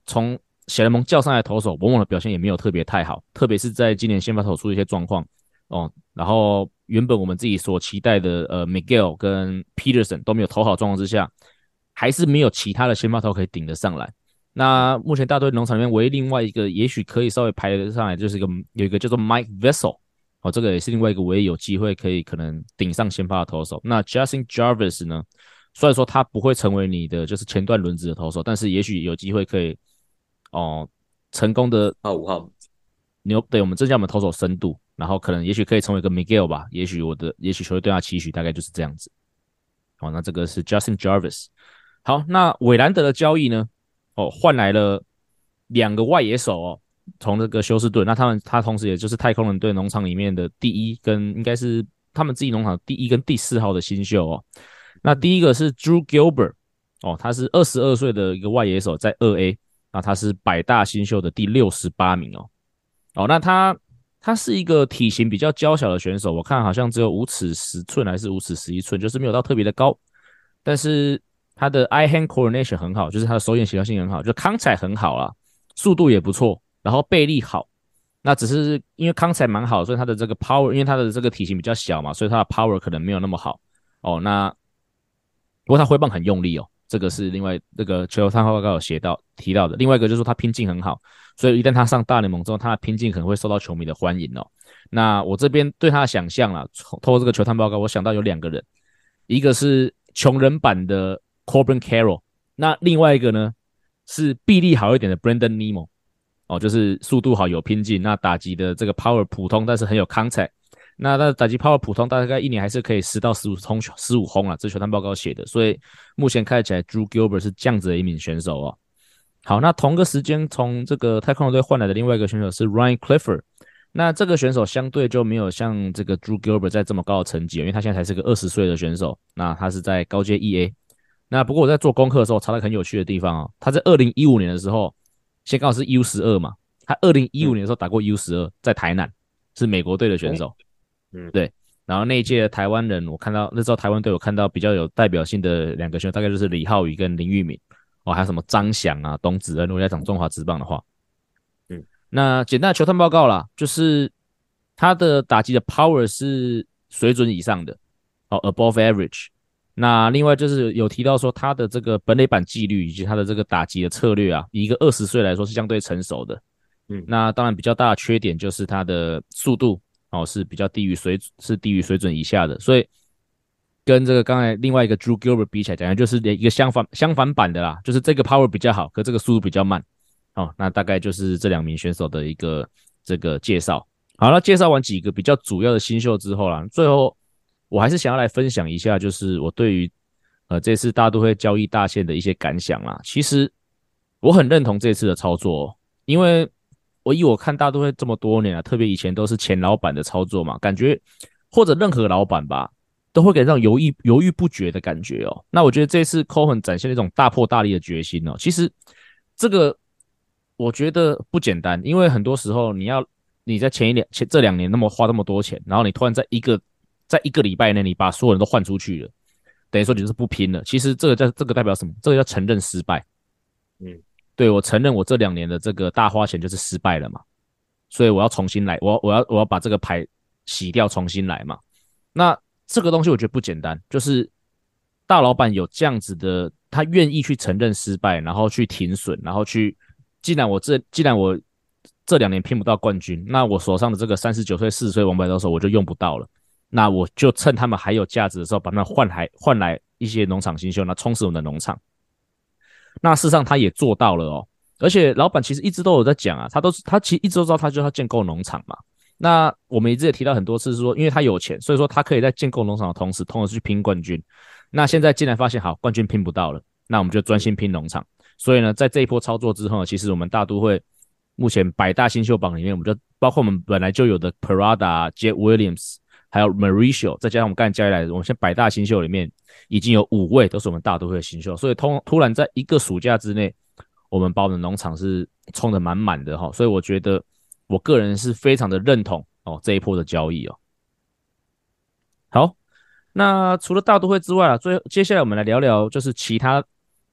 从小联盟叫上来投手，往往的表现也没有特别太好，特别是在今年先发投出一些状况哦，然后。原本我们自己所期待的，呃，Miguel 跟 Peterson 都没有投好状况之下，还是没有其他的先发投可以顶得上来。那目前大都会农场里面唯一另外一个也许可以稍微排得上来，就是一个有一个叫做 Mike Vessel，哦，这个也是另外一个唯一有机会可以可能顶上先发的投手。那 Justin Jarvis 呢？虽然说他不会成为你的就是前段轮子的投手，但是也许有机会可以哦成功的啊五号牛对我们增加我们投手深度。然后可能也许可以成为一个 Miguel 吧，也许我的也许球队对他期许大概就是这样子。好，那这个是 Justin Jarvis。好，那韦兰德的交易呢？哦，换来了两个外野手哦，从这个休斯顿。那他们他同时也就是太空人队农场里面的第一跟应该是他们自己农场第一跟第四号的新秀哦。那第一个是 Drew Gilbert 哦，他是二十二岁的一个外野手，在二 A，那他是百大新秀的第六十八名哦。哦，那他。他是一个体型比较娇小的选手，我看好像只有五尺十寸还是五尺十一寸，就是没有到特别的高。但是他的 eye hand coordination 很好，就是他的手眼协调性很好，就康彩很好啦，速度也不错，然后背力好。那只是因为康彩蛮好，所以他的这个 power，因为他的这个体型比较小嘛，所以他的 power 可能没有那么好哦。那不过他挥棒很用力哦。这个是另外这个球探报告有写到提到的，另外一个就是说他拼劲很好，所以一旦他上大联盟之后，他的拼劲可能会受到球迷的欢迎哦。那我这边对他的想象啦，透过这个球探报告，我想到有两个人，一个是穷人版的 Corbin Carroll，那另外一个呢是臂力好一点的 Brandon Nimmo，哦，就是速度好有拼劲，那打击的这个 power 普通，但是很有 contact。那他的打击 power 普通，大概一年还是可以十到十五轰，十五轰啊，这球探报告写的。所以目前看起来，Drew Gilbert 是这样子的一名选手哦。好，那同个时间从这个太空人队换来的另外一个选手是 Ryan Clifford。那这个选手相对就没有像这个 Drew Gilbert 在这么高的成绩，因为他现在才是个二十岁的选手。那他是在高阶 EA。那不过我在做功课的时候查到很有趣的地方哦，他在二零一五年的时候，先刚好是 U 十二嘛，他二零一五年的时候打过 U 十二，在台南是美国队的选手。对，然后那一届的台湾人，我看到那时候台湾队，我看到比较有代表性的两个选手，大概就是李浩宇跟林玉敏，哦，还有什么张翔啊、董子恩，如果在讲中华职棒的话，嗯，那简单的球探报告啦，就是他的打击的 power 是水准以上的，哦，above average。那另外就是有提到说他的这个本垒板纪律以及他的这个打击的策略啊，以一个二十岁来说是相对成熟的，嗯，那当然比较大的缺点就是他的速度。哦，是比较低于水，是低于水准以下的，所以跟这个刚才另外一个 Drew Gilbert 比起来，讲就是一个相反相反版的啦，就是这个 power 比较好，可这个速度比较慢。哦，那大概就是这两名选手的一个这个介绍。好了，介绍完几个比较主要的新秀之后啦，最后我还是想要来分享一下，就是我对于呃这次大都会交易大线的一些感想啦。其实我很认同这次的操作，因为。我以我看大都会这么多年啊，特别以前都是前老板的操作嘛，感觉或者任何老板吧，都会给这种犹豫犹豫不决的感觉哦。那我觉得这次 Cohen 展现了一种大破大立的决心哦。其实这个我觉得不简单，因为很多时候你要你在前一两前这两年那么花那么多钱，然后你突然在一个在一个礼拜内你把所有人都换出去了，等于说你就是不拼了。其实这个叫这个代表什么？这个叫承认失败。嗯。对，我承认，我这两年的这个大花钱就是失败了嘛，所以我要重新来，我我要我要把这个牌洗掉，重新来嘛。那这个东西我觉得不简单，就是大老板有这样子的，他愿意去承认失败，然后去停损，然后去，既然我这既然我这两年拼不到冠军，那我手上的这个三十九岁、四十岁王牌投手我就用不到了，那我就趁他们还有价值的时候，把他们换来换来一些农场新秀，那充实我们的农场。那事实上他也做到了哦，而且老板其实一直都有在讲啊，他都是他其实一直都知道他就是要建构农场嘛。那我们一直也提到很多次，是说因为他有钱，所以说他可以在建构农场的同时，同时去拼冠军。那现在竟然发现好冠军拼不到了，那我们就专心拼农场。所以呢，在这一波操作之后，其实我们大都会目前百大新秀榜里面，我们就包括我们本来就有的 Parada、Jet Williams，还有 Mauricio，再加上我们刚才加起来的，我们现在百大新秀里面已经有五位都是我们大都会的新秀，所以突突然在一个暑假之内，我们把我们的农场是冲得满满的哈，所以我觉得我个人是非常的认同哦这一波的交易哦。好，那除了大都会之外啊，最后接下来我们来聊聊就是其他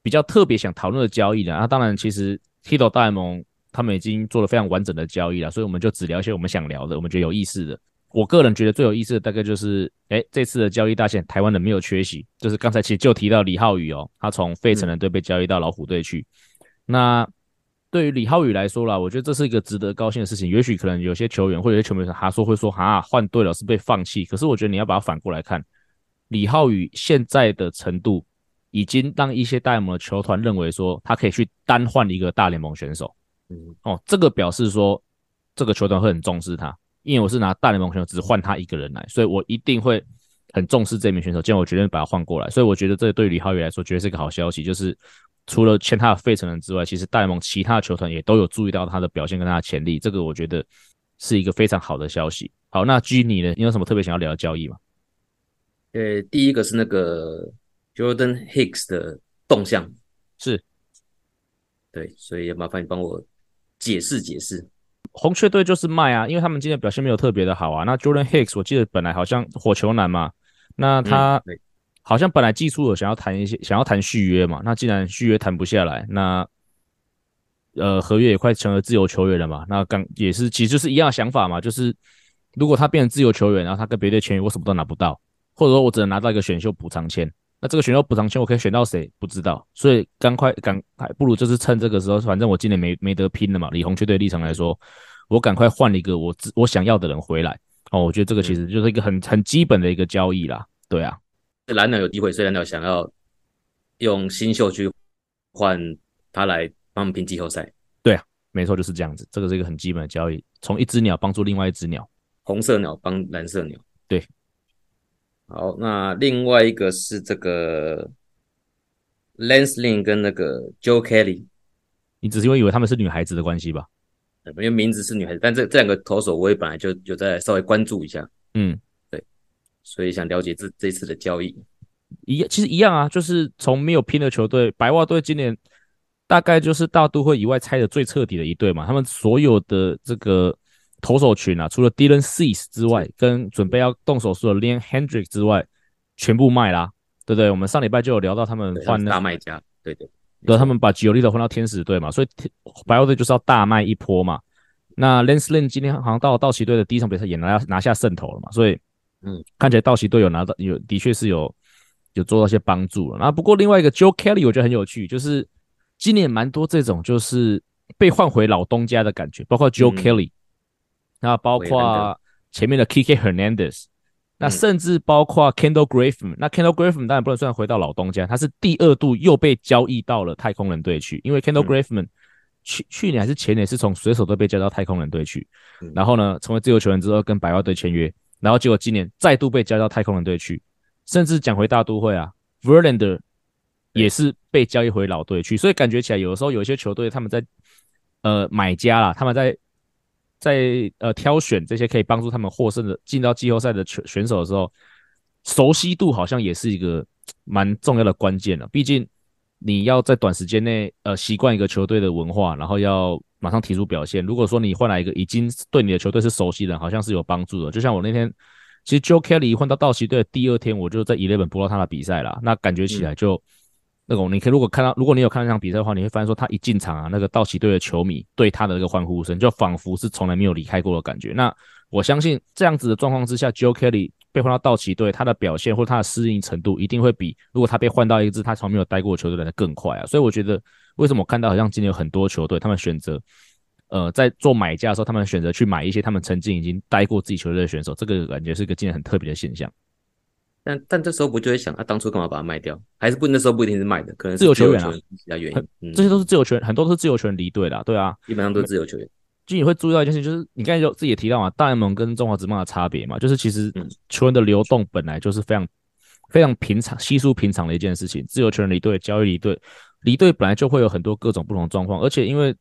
比较特别想讨论的交易的啊，当然其实 Tito 大联盟。他们已经做了非常完整的交易了，所以我们就只聊一些我们想聊的，我们觉得有意思的。我个人觉得最有意思的大概就是，哎，这次的交易大线，台湾人没有缺席，就是刚才其实就提到李浩宇哦，他从费城人队被交易到老虎队去。嗯、那对于李浩宇来说啦，我觉得这是一个值得高兴的事情。也许可能有些球员或者有些球迷他说会说，哈，换队了是被放弃。可是我觉得你要把它反过来看，李浩宇现在的程度，已经让一些大联盟的球团认为说，他可以去单换一个大联盟选手。嗯，哦，这个表示说，这个球团会很重视他，因为我是拿大联盟选手只换他一个人来，所以我一定会很重视这名选手。这样我决定把他换过来，所以我觉得这对李浩宇来说，绝对是一个好消息。就是除了签他的费城人之外，其实大联盟其他的球团也都有注意到他的表现跟他的潜力，这个我觉得是一个非常好的消息。好，那 G 你呢？你有什么特别想要聊的交易吗？呃，第一个是那个 Jordan Hicks 的动向，是，对，所以麻烦你帮我。解释解释，红雀队就是卖啊，因为他们今天表现没有特别的好啊。那 Jordan Hicks 我记得本来好像火球男嘛，那他好像本来寄出有想要谈一些，想要谈续约嘛。那既然续约谈不下来，那呃合约也快成了自由球员了嘛。那刚也是其实就是一样的想法嘛，就是如果他变成自由球员，然后他跟别队签约，我什么都拿不到，或者说我只能拿到一个选秀补偿签。那这个选秀补偿签我可以选到谁？不知道，所以赶快赶快，不如就是趁这个时候，反正我今年没没得拼了嘛。李红雀队立场来说，我赶快换一个我我想要的人回来。哦，我觉得这个其实就是一个很很基本的一个交易啦。对啊，蓝鸟有机会，所以蓝鸟想要用新秀去换他来帮我们拼季后赛。对啊，没错，就是这样子。这个是一个很基本的交易，从一只鸟帮助另外一只鸟，红色鸟帮蓝色鸟。对。好，那另外一个是这个 Lance Lynn 跟那个 Joe Kelly，你只是因为以为他们是女孩子的关系吧？因为名字是女孩子，但这这两个投手我也本来就有在稍微关注一下。嗯，对，所以想了解这这次的交易一其实一样啊，就是从没有拼的球队，白袜队今年大概就是大都会以外拆的最彻底的一队嘛，他们所有的这个。投手群啊，除了 Dylan Cease 之外，跟准备要动手术的 Liam Hendriks 之外，全部卖啦，对不对？我们上礼拜就有聊到他们换大卖家，对对，对，他们把 Giolito 换到天使队嘛，所以白袜队就是要大卖一波嘛。那 Lance Lynn 今天好像到道奇队的第一场比赛也拿拿下胜投了嘛，所以嗯，看起来道奇队有拿到有的确是有有做到一些帮助了。那不过另外一个 Joe Kelly 我觉得很有趣，就是今年蛮多这种就是被换回老东家的感觉，包括 Joe Kelly。嗯那包括前面的 Kike Hernandez，那甚至包括 Kendall Griffin 那 Kendall Graveman 当然不能算回到老东家，他是第二度又被交易到了太空人队去，因为 Kendall Griffin 去去年还是前年是从水手队被交到太空人队去，然后呢成为自由球员之后跟白袜队签约，然后结果今年再度被交到太空人队去，甚至讲回大都会啊，Verlander 也是被交易回老队去，所以感觉起来有的时候有一些球队他们在呃买家啦，他们在。在呃挑选这些可以帮助他们获胜的进到季后赛的选选手的时候，熟悉度好像也是一个蛮重要的关键了。毕竟你要在短时间内呃习惯一个球队的文化，然后要马上提出表现。如果说你换来一个已经对你的球队是熟悉的人，好像是有帮助的。就像我那天，其实 Joe Kelly 换到道奇队的第二天，我就在 Eleven 播到他的比赛了，那感觉起来就。嗯那种你可以如果看到，如果你有看那场比赛的话，你会发现说他一进场啊，那个道奇队的球迷对他的那个欢呼声，就仿佛是从来没有离开过的感觉。那我相信这样子的状况之下，Joe Kelly 被换到道奇队，他的表现或者他的适应程度一定会比如果他被换到一支他从来没有待过球队来的更快啊。所以我觉得，为什么我看到好像今年有很多球队他们选择，呃，在做买家的时候，他们选择去买一些他们曾经已经待过自己球队的选手，这个感觉是一个今年很特别的现象。但但这时候不就会想，他、啊、当初干嘛把它卖掉？还是不那时候不一定是卖的，可能是自由球员啊，其他原因、嗯。这些都是自由球员，很多都是自由球员离队的，对啊，基本上都是自由球员。就你会注意到一件事，就是你刚才就自己也提到嘛，大联盟跟中华职棒的差别嘛，就是其实球员的流动本来就是非常非常平常、稀疏平常的一件事情。自由球员离队、交易离队、离队本来就会有很多各种不同的状况，而且因为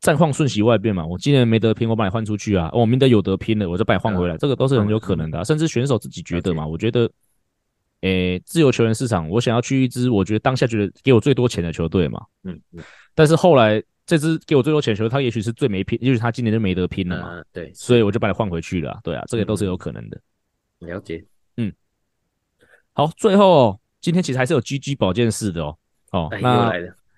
战况瞬息万变嘛。我今年没得拼，我把你换出去啊。我明天有得拼了，我就把你换回来，这个都是很有可能的、啊。甚至选手自己觉得嘛，我觉得，诶，自由球员市场，我想要去一支我觉得当下觉得给我最多钱的球队嘛。嗯嗯。但是后来这支给我最多钱的球队，他也许是最没拼，也许他今年就没得拼了嘛。嗯、对。所以我就把你换回去了、啊。对啊，这个都是有可能的。嗯、了解。嗯。好，最后、哦、今天其实还是有 GG 保健室的哦。哦，哎、那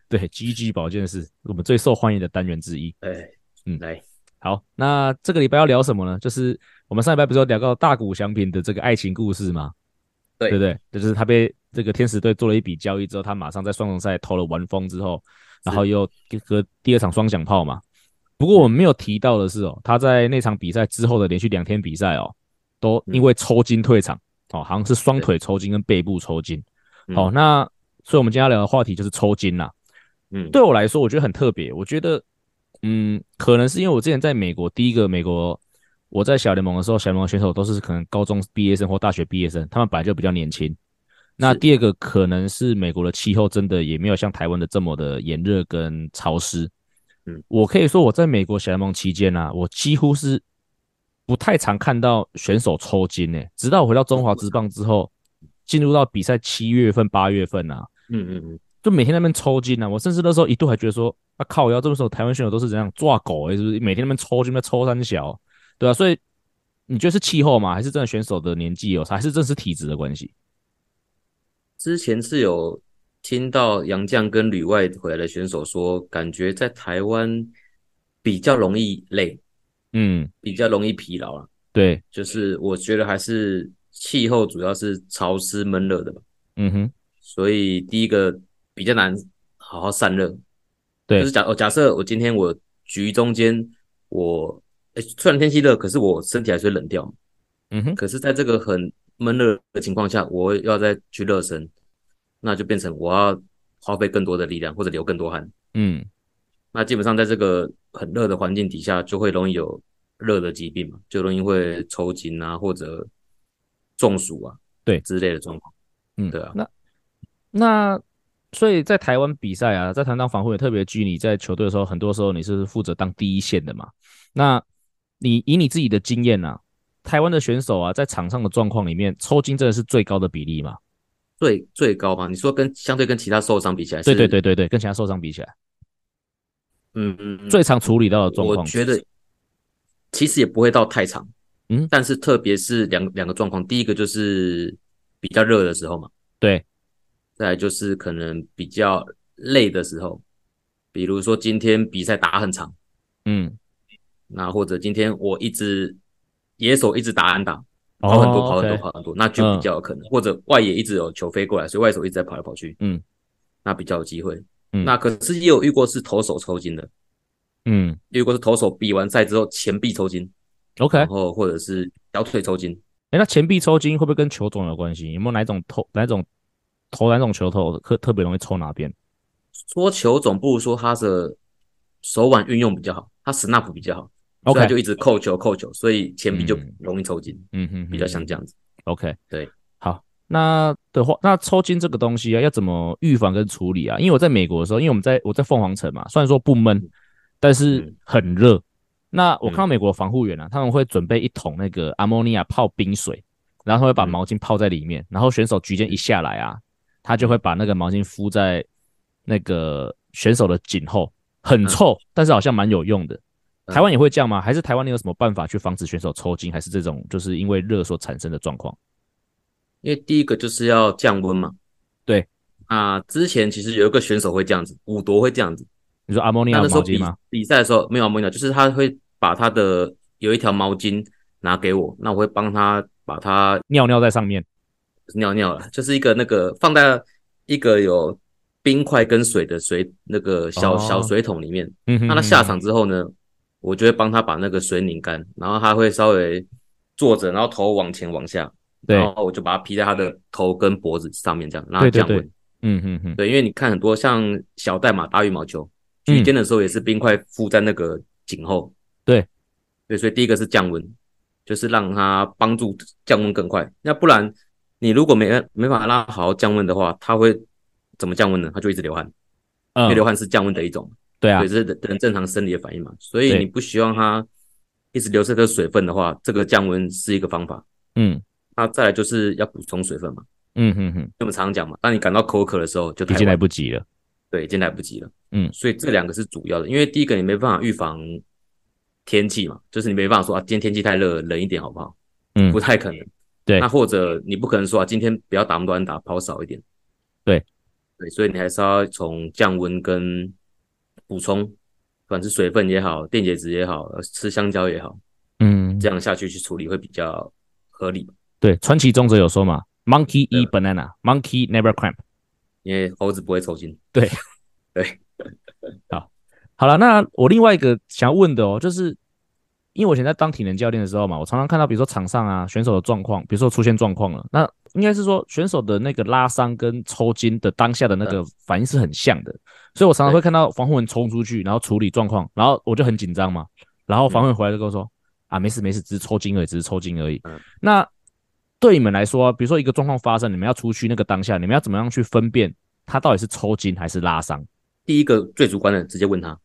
对 GG 保健室，我们最受欢迎的单元之一。哎，嗯，来，好，那这个礼拜要聊什么呢？就是我们上礼拜不是有聊到大谷翔平的这个爱情故事吗？对，对不对？就是他被这个天使队做了一笔交易之后，他马上在双重赛投了完封之后，然后又和第二场双响炮嘛。不过我们没有提到的是哦，他在那场比赛之后的连续两天比赛哦，都因为抽筋退场。哦，好像是双腿抽筋跟背部抽筋。好，那。所以，我们今天要聊的话题就是抽筋啦。嗯，对我来说，我觉得很特别。我觉得，嗯，可能是因为我之前在美国，第一个美国，我在小联盟的时候，小联盟选手都是可能高中毕业生或大学毕业生，他们本来就比较年轻。那第二个可能是美国的气候真的也没有像台湾的这么的炎热跟潮湿。嗯，我可以说我在美国小联盟期间啊，我几乎是不太常看到选手抽筋诶、欸，直到我回到中华职棒之后，进入到比赛七月份、八月份啊。嗯嗯嗯，就每天在那边抽筋啊！我甚至那时候一度还觉得说，啊靠，要这么说台湾选手都是怎样抓狗哎、欸，是不是？每天在那边抽筋，在抽三小，对啊，所以你觉得是气候吗？还是真的选手的年纪有差？还是真的是体质的关系？之前是有听到杨将跟旅外回来的选手说，感觉在台湾比较容易累，嗯，比较容易疲劳了。对，就是我觉得还是气候主要是潮湿闷热的吧。嗯哼。所以第一个比较难好好散热，对，就是假哦，假设我今天我局中间我诶、欸，虽然天气热，可是我身体还是会冷掉，嗯哼，可是在这个很闷热的情况下，我要再去热身，那就变成我要花费更多的力量或者流更多汗，嗯，那基本上在这个很热的环境底下，就会容易有热的疾病嘛，就容易会抽筋啊或者中暑啊，对之类的状况，嗯，对啊，那。那所以在台湾比赛啊，在台湾当防护员特别拘，泥在球队的时候，很多时候你是负责当第一线的嘛。那你以你自己的经验啊，台湾的选手啊，在场上的状况里面，抽筋真的是最高的比例吗？最最高吗？你说跟相对跟其他受伤比起来？对对对对对，跟其他受伤比起来，嗯嗯，最常处理到的状况，我觉得其实也不会到太长，嗯，但是特别是两两个状况，第一个就是比较热的时候嘛，对。再来就是可能比较累的时候，比如说今天比赛打很长，嗯，那或者今天我一直野手一直打安打，跑很多跑很多跑很多，那就比较有可能，或者外野一直有球飞过来，所以外手一直在跑来跑去，嗯，那比较有机会。嗯那可是也有遇过是投手抽筋的，嗯，遇过是投手比完赛之后前臂抽筋，OK，然后或者是小腿抽筋。哎，那前臂抽筋会不会跟球种有关系？有没有哪种投哪种？投哪种球头特特别容易抽哪边？说球种不如说他的手腕运用比较好，他 snap 比较好所以就一直扣球扣球，所以前臂就容易抽筋。嗯哼，比较像这样子。OK，对，好，那的话，那抽筋这个东西啊，要怎么预防跟处理啊？因为我在美国的时候，因为我们在我在凤凰城嘛，虽然说不闷，但是很热。那我看到美国防护员啊，他们会准备一桶那个阿莫尼亚泡冰水，然后他会把毛巾泡在里面，然后选手举剑一下来啊。他就会把那个毛巾敷在那个选手的颈后，很臭，嗯、但是好像蛮有用的。台湾也会这样吗？还是台湾你有什么办法去防止选手抽筋？还是这种就是因为热所产生的状况？因为第一个就是要降温嘛。对啊，之前其实有一个选手会这样子，五夺会这样子。你说阿莫尼亚毛巾吗？比赛的时候没有阿莫尼亚，就是他会把他的有一条毛巾拿给我，那我会帮他把它尿尿在上面。尿尿了，就是一个那个放在一个有冰块跟水的水那个小小水桶里面。嗯哼。那他下场之后呢，我就会帮他把那个水拧干，然后他会稍微坐着，然后头往前往下，对，然后我就把它披在他的头跟脖子上面，这样让他降温。嗯嗯嗯。对，因为你看很多像小代码，打羽毛球，举肩的时候也是冰块附在那个颈后。对，对，所以第一个是降温，就是让他帮助降温更快，那不然。你如果没没法让他好好降温的话，他会怎么降温呢？他就一直流汗，因为流汗是降温的一种。对啊，对，这是人正常生理的反应嘛。所以你不希望它一直流失的水分的话，这个降温是一个方法。嗯，那再来就是要补充水分嘛。嗯哼哼，那么常讲嘛，当你感到口渴的时候，就已经来不及了。对，已经来不及了。嗯，所以这两个是主要的，因为第一个你没办法预防天气嘛，就是你没办法说啊，今天天气太热，冷一点好不好？嗯，不太可能。对，那或者你不可能说啊，今天不要打那么多安打，跑少一点。对，对，所以你还是要从降温跟补充，不管是水分也好，电解质也好，吃香蕉也好，嗯，这样下去去处理会比较合理。对，川崎宗则有说嘛，Monkey eat banana，Monkey never cramp，因为猴子不会抽筋。对，对，好，好了，那我另外一个想要问的哦，就是。因为我以前在当体能教练的时候嘛，我常常看到，比如说场上啊选手的状况，比如说出现状况了，那应该是说选手的那个拉伤跟抽筋的当下的那个反应是很像的，所以我常常会看到防护员冲出去，然后处理状况，然后我就很紧张嘛，然后防护员回来就跟我说啊，没事没事，只是抽筋而已，只是抽筋而已。那对你们来说，比如说一个状况发生，你们要出去那个当下，你们要怎么样去分辨他到底是抽筋还是拉伤？第一个最主观的，直接问他，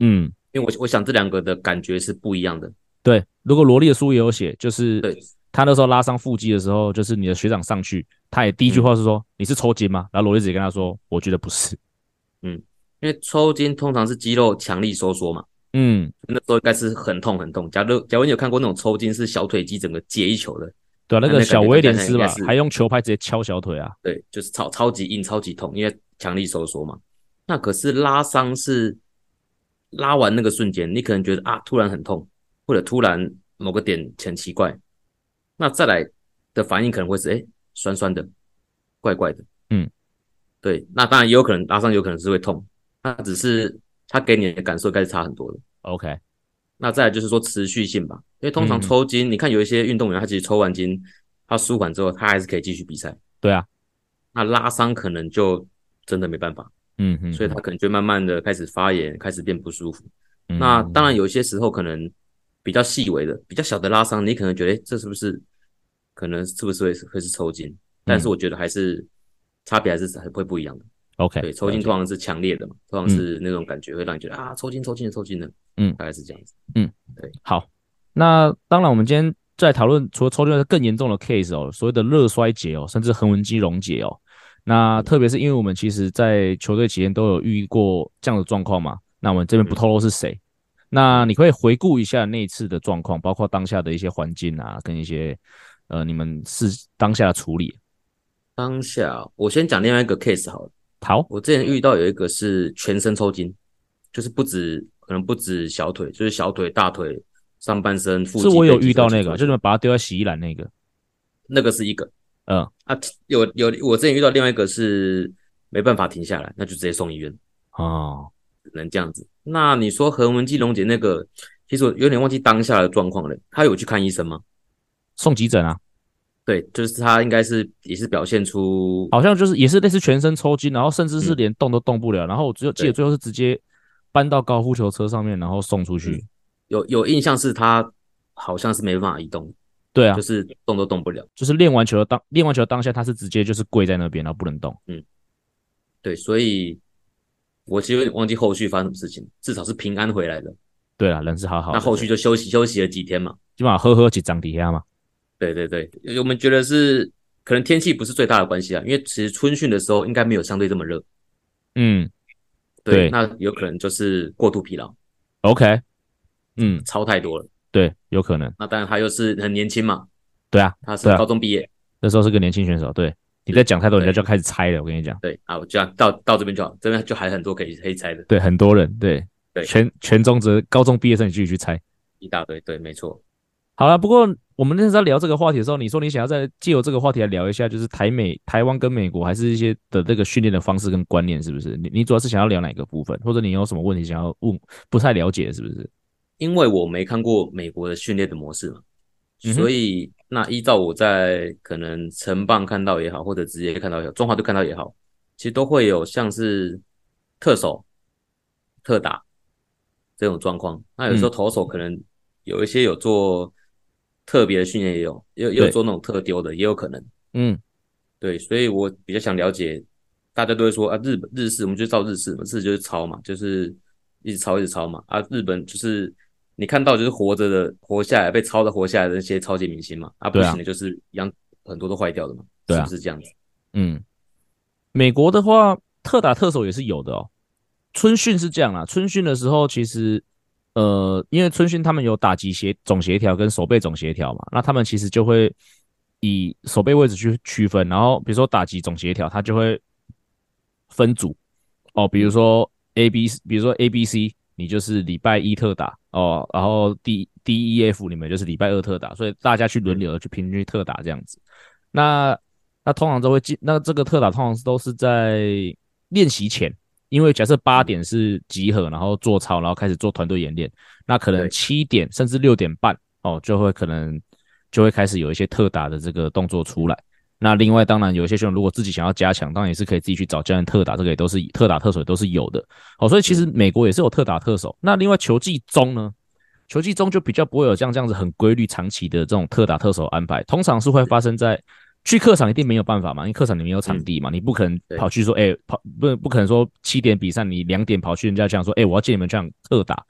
嗯。因为我我想这两个的感觉是不一样的。对，如果罗莉的书也有写，就是他那时候拉伤腹肌的时候，就是你的学长上去，他也第一句话是说：“你是抽筋吗？”然后罗力直接跟他说：“我觉得不是。”嗯，因为抽筋通常是肌肉强力收缩嘛。嗯，那时候应该是很痛很痛。假如假如你有看过那种抽筋是小腿肌整个解一球的，对啊，那个小威廉斯吧，还用球拍直接敲小腿啊。对，就是超超级硬、超级痛，因为强力收缩嘛。那可是拉伤是。拉完那个瞬间，你可能觉得啊，突然很痛，或者突然某个点很奇怪，那再来的反应可能会是哎，酸酸的，怪怪的，嗯，对，那当然也有可能拉伤，有可能是会痛，那只是他给你的感受应该是差很多的。OK，那再来就是说持续性吧，因为通常抽筋，嗯、你看有一些运动员，他其实抽完筋，他舒缓之后，他还是可以继续比赛。对啊，那拉伤可能就真的没办法。嗯嗯，所以他可能就慢慢的开始发炎，开始变不舒服。嗯、那当然有些时候可能比较细微的、比较小的拉伤，你可能觉得，哎，这是不是可能是不是会会是抽筋？但是我觉得还是差别还是还会不一样的。OK，对，抽筋通常是强烈的嘛，通常是那种感觉会让你觉得、嗯、啊，抽筋、抽筋、抽筋的。嗯，大概是这样子。嗯，对。好，那当然我们今天在讨论除了抽筋更严重的 case 哦，所谓的热衰竭哦，甚至横纹肌溶解哦。那特别是因为我们其实，在球队期间都有遇过这样的状况嘛，那我们这边不透露是谁。那你可以回顾一下那一次的状况，包括当下的一些环境啊，跟一些呃你们是当下的处理。当下我先讲另外一个 case 好了。好，我之前遇到有一个是全身抽筋，就是不止可能不止小腿，就是小腿、大腿、上半身、腹肌。是我有遇到那个，就是把它丢在洗衣篮那个，那个是一个。嗯啊，有有，我之前遇到另外一个是没办法停下来，那就直接送医院哦，只能这样子。那你说横纹肌溶解那个，其实我有点忘记当下的状况了。他有去看医生吗？送急诊啊？对，就是他应该是也是表现出，好像就是也是类似全身抽筋，然后甚至是连动都动不了。嗯、然后我只有记得最后是直接搬到高尔夫球车上面，然后送出去。嗯、有有印象是他好像是没办法移动。对啊，就是动都动不了，就是练完球的当练完球当下，他是直接就是跪在那边，然后不能动。嗯，对，所以我其实忘记后续发生什么事情，至少是平安回来的。对啊，人是好好的。那后续就休息休息了几天嘛，基本上喝喝几张底下嘛。对对对，我们觉得是可能天气不是最大的关系啊，因为其实春训的时候应该没有相对这么热。嗯，对，对那有可能就是过度疲劳。OK，嗯，超太多了。对，有可能。那当然，他又是很年轻嘛。对啊，他是高中毕业，那时候是个年轻选手。对，你在讲太多，人家就要开始猜了。我跟你讲。对啊，我这样到到这边就好，这边就还很多可以可以猜的。对，很多人。对对，全全中职高中毕业生，你继续去猜一大堆。对，没错。好了，不过我们那时候在聊这个话题的时候，你说你想要再借由这个话题来聊一下，就是台美、台湾跟美国，还是一些的这个训练的方式跟观念，是不是？你你主要是想要聊哪个部分，或者你有什么问题想要问，不太了解，是不是？因为我没看过美国的训练的模式嘛，所以那依照我在可能城棒看到也好，或者直接看到也好，中华队看到也好，其实都会有像是特守、特打这种状况。那有时候投手可能有一些有做特别的训练，也有，也有也有做那种特丢的，也有可能。嗯，对，所以我比较想了解，大家都会说啊，日本日式，我们就照日式嘛，日式就是抄嘛，就是。一直抄一直抄嘛。啊，日本就是你看到就是活着的活下来被抄的活下来的那些超级明星嘛。啊，不行的就是一样很多都坏掉的嘛。对啊，是不是这样子？嗯，美国的话，特打特守也是有的哦。春训是这样啦，春训的时候其实。呃，因为春训他们有打击协总协调跟守备总协调嘛，那他们其实就会以守备位置去区分，然后比如说打击总协调，他就会分组哦，比如说 A B，比如说 A B C，你就是礼拜一特打哦，然后 D D E F 里面就是礼拜二特打，所以大家去轮流的去平均特打这样子。那那通常都会进，那这个特打通常都是在练习前。因为假设八点是集合，然后做操，然后开始做团队演练，那可能七点甚至六点半哦，就会可能就会开始有一些特打的这个动作出来。那另外当然有一些选手如果自己想要加强，当然也是可以自己去找教练特打，这个也都是特打特手都是有的。好，所以其实美国也是有特打特守。那另外球季中呢，球季中就比较不会有像这样子很规律长期的这种特打特守安排，通常是会发生在。去客场一定没有办法嘛，因为客场里面有场地嘛，嗯、你不可能跑去说，哎、欸，跑不不可能说七点比赛，你两点跑去人家这样说，哎、欸，我要借你们这样特打，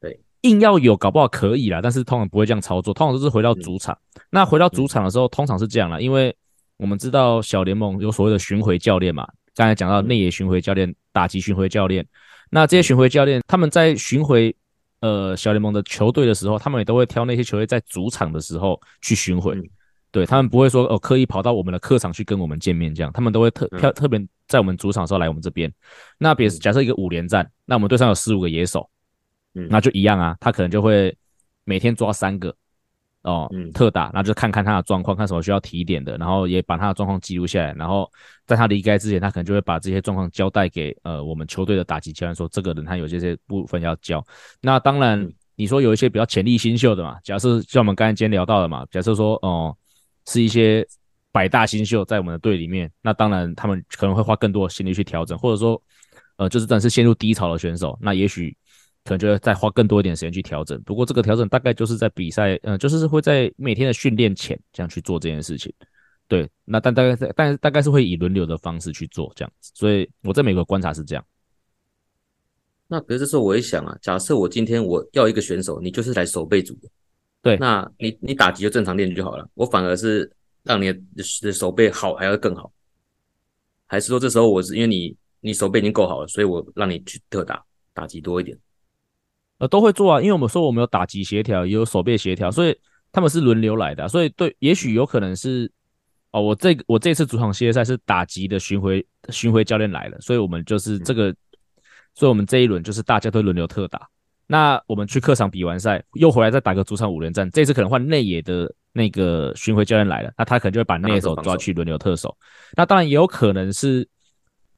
对，硬要有搞不好可以啦，但是通常不会这样操作，通常都是回到主场。嗯、那回到主场的时候，通常是这样啦，因为我们知道小联盟有所谓的巡回教练嘛，刚才讲到内野巡回教练、打击巡回教练，那这些巡回教练他们在巡回呃小联盟的球队的时候，他们也都会挑那些球队在主场的时候去巡回。嗯。对，他们不会说哦，刻意跑到我们的客场去跟我们见面这样，他们都会特特特别在我们主场的时候来我们这边。那比如假设一个五连战，那我们队上有十五个野手，嗯，那就一样啊，他可能就会每天抓三个哦，嗯，特打，然后就看看他的状况，看什么需要提点的，然后也把他的状况记录下来，然后在他离开之前，他可能就会把这些状况交代给呃我们球队的打击教练，说这个人他有这些部分要教。那当然你说有一些比较潜力新秀的嘛，假设像我们刚才今天聊到的嘛，假设说哦。是一些百大新秀在我们的队里面，那当然他们可能会花更多的心力去调整，或者说，呃，就是真的是陷入低潮的选手，那也许可能就要再花更多一点时间去调整。不过这个调整大概就是在比赛，嗯、呃，就是会在每天的训练前这样去做这件事情。对，那但大概是，但是大概是会以轮流的方式去做这样子。所以我在美国观察是这样。那可是这时候我一想啊，假设我今天我要一个选手，你就是来守备组的。对，那你你打击就正常练就好了。我反而是让你的手背好，还要更好，还是说这时候我是因为你你手背已经够好了，所以我让你去特打打击多一点？呃，都会做啊，因为我们说我们有打击协调，也有手背协调，所以他们是轮流来的。所以对，也许有可能是哦，我这我这次主场系列赛是打击的巡回巡回教练来了，所以我们就是这个，所以我们这一轮就是大家都轮流特打。那我们去客场比完赛，又回来再打个主场五连战。这次可能换内野的那个巡回教练来了，那他可能就会把内野手抓去轮流特守。那当然也有可能是，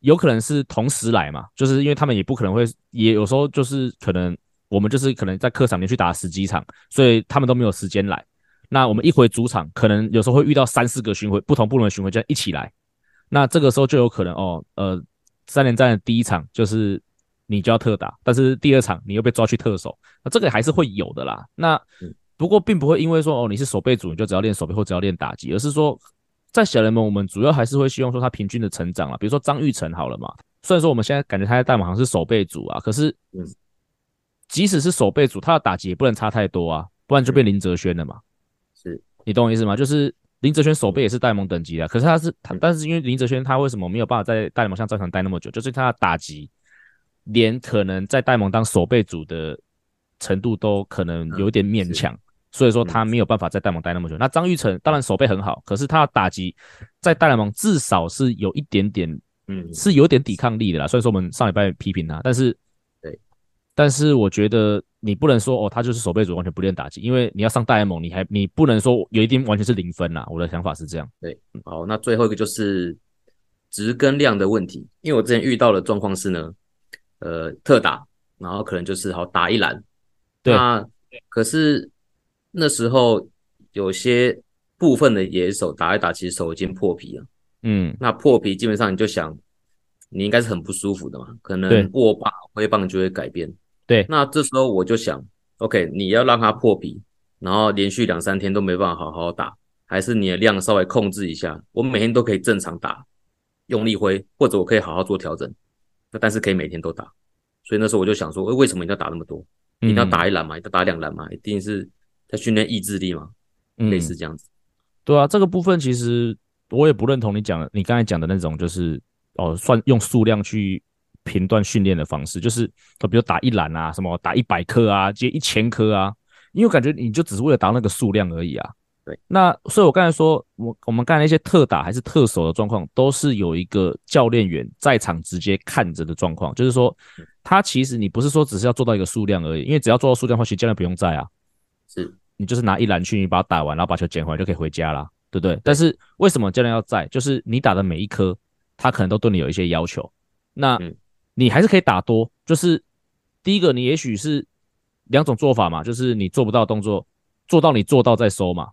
有可能是同时来嘛，就是因为他们也不可能会，也有时候就是可能我们就是可能在客场连续打十几场，所以他们都没有时间来。那我们一回主场，可能有时候会遇到三四个巡回不同部门的巡回教练一起来，那这个时候就有可能哦，呃，三连战的第一场就是。你就要特打，但是第二场你又被抓去特守，那这个还是会有的啦。那不过并不会因为说哦你是守备组你就只要练守备或只要练打击，而是说在小联盟我们主要还是会希望说他平均的成长啊。比如说张玉成好了嘛，虽然说我们现在感觉他在大联盟好像是守备组啊，可是即使是守备组，他的打击也不能差太多啊，不然就变林哲轩了嘛。是你懂我意思吗？就是林哲轩守备也是戴蒙等级的，可是他是他，但是因为林哲轩他为什么没有办法在大联盟像战场待那么久，就是他的打击。连可能在戴蒙当守备组的程度都可能有点勉强，所以说他没有办法在戴蒙待那么久。那张玉成当然守备很好，可是他的打击在戴蒙至少是有一点点，嗯，是有点抵抗力的啦。所以说我们上礼拜批评他，但是对，但是我觉得你不能说哦，他就是守备组完全不练打击，因为你要上大 M，，你还你不能说有一定完全是零分啦。我的想法是这样。对，好，那最后一个就是值跟量的问题，因为我之前遇到的状况是呢。呃，特打，然后可能就是好打一篮，对。那可是那时候有些部分的野手打一打，其实手已经破皮了。嗯，那破皮基本上你就想，你应该是很不舒服的嘛，可能握把挥棒就会改变。对。那这时候我就想，OK，你要让他破皮，然后连续两三天都没办法好好打，还是你的量稍微控制一下，我每天都可以正常打，用力挥，或者我可以好好做调整。那但是可以每天都打，所以那时候我就想说，为什么一定要打那么多？一定要打一篮嘛？一定要打两篮嘛？一定是在训练意志力嘛？类似这样子。对啊，这个部分其实我也不认同你讲的，你刚才讲的那种就是哦，算用数量去评断训练的方式，就是比如打一篮啊，什么打一百颗啊，接一千颗啊，因为我感觉你就只是为了达到那个数量而已啊。对，那所以我刚才说，我我们刚才那些特打还是特守的状况，都是有一个教练员在场直接看着的状况，就是说他其实你不是说只是要做到一个数量而已，因为只要做到数量的话，其实教练不用在啊。是。你就是拿一篮去，你把它打完，然后把球捡回来就可以回家了，对不对？但是为什么教练要在？就是你打的每一颗，他可能都对你有一些要求。那你还是可以打多，就是第一个，你也许是两种做法嘛，就是你做不到动作，做到你做到再收嘛，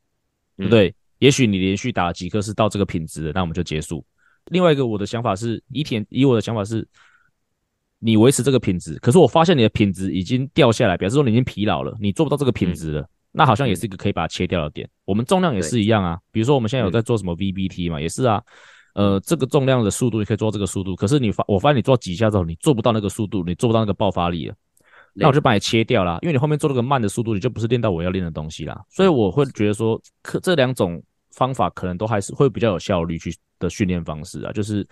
对不对？也许你连续打了几颗是到这个品质的，那我们就结束。另外一个，我的想法是，以田以我的想法是，你维持这个品质，可是我发现你的品质已经掉下来，表示说你已经疲劳了，你做不到这个品质了。那好像也是一个可以把它切掉的点。我们重量也是一样啊，比如说我们现在有在做什么 VBT 嘛，也是啊。呃，这个重量的速度你可以做这个速度，可是你发我发现你做几下之后，你做不到那个速度，你做不到那个爆发力了，那我就把你切掉了，因为你后面做那个慢的速度，你就不是练到我要练的东西啦。所以我会觉得说，可这两种方法可能都还是会比较有效率去的训练方式啊，就是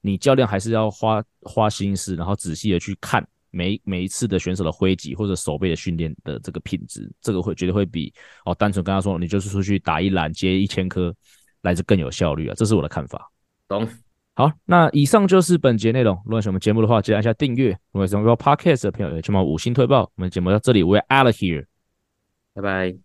你教练还是要花花心思，然后仔细的去看。每每一次的选手的挥击或者手背的训练的这个品质，这个会绝对会比哦单纯跟他说你就是出去打一篮接一千颗来得更有效率啊，这是我的看法。懂。好，那以上就是本节内容。如果喜欢我们节目的话，记得按下订阅。如果喜欢我们 Podcast 的朋友，也请帮我五星推爆。我们节目到这里，We're out of here，拜拜。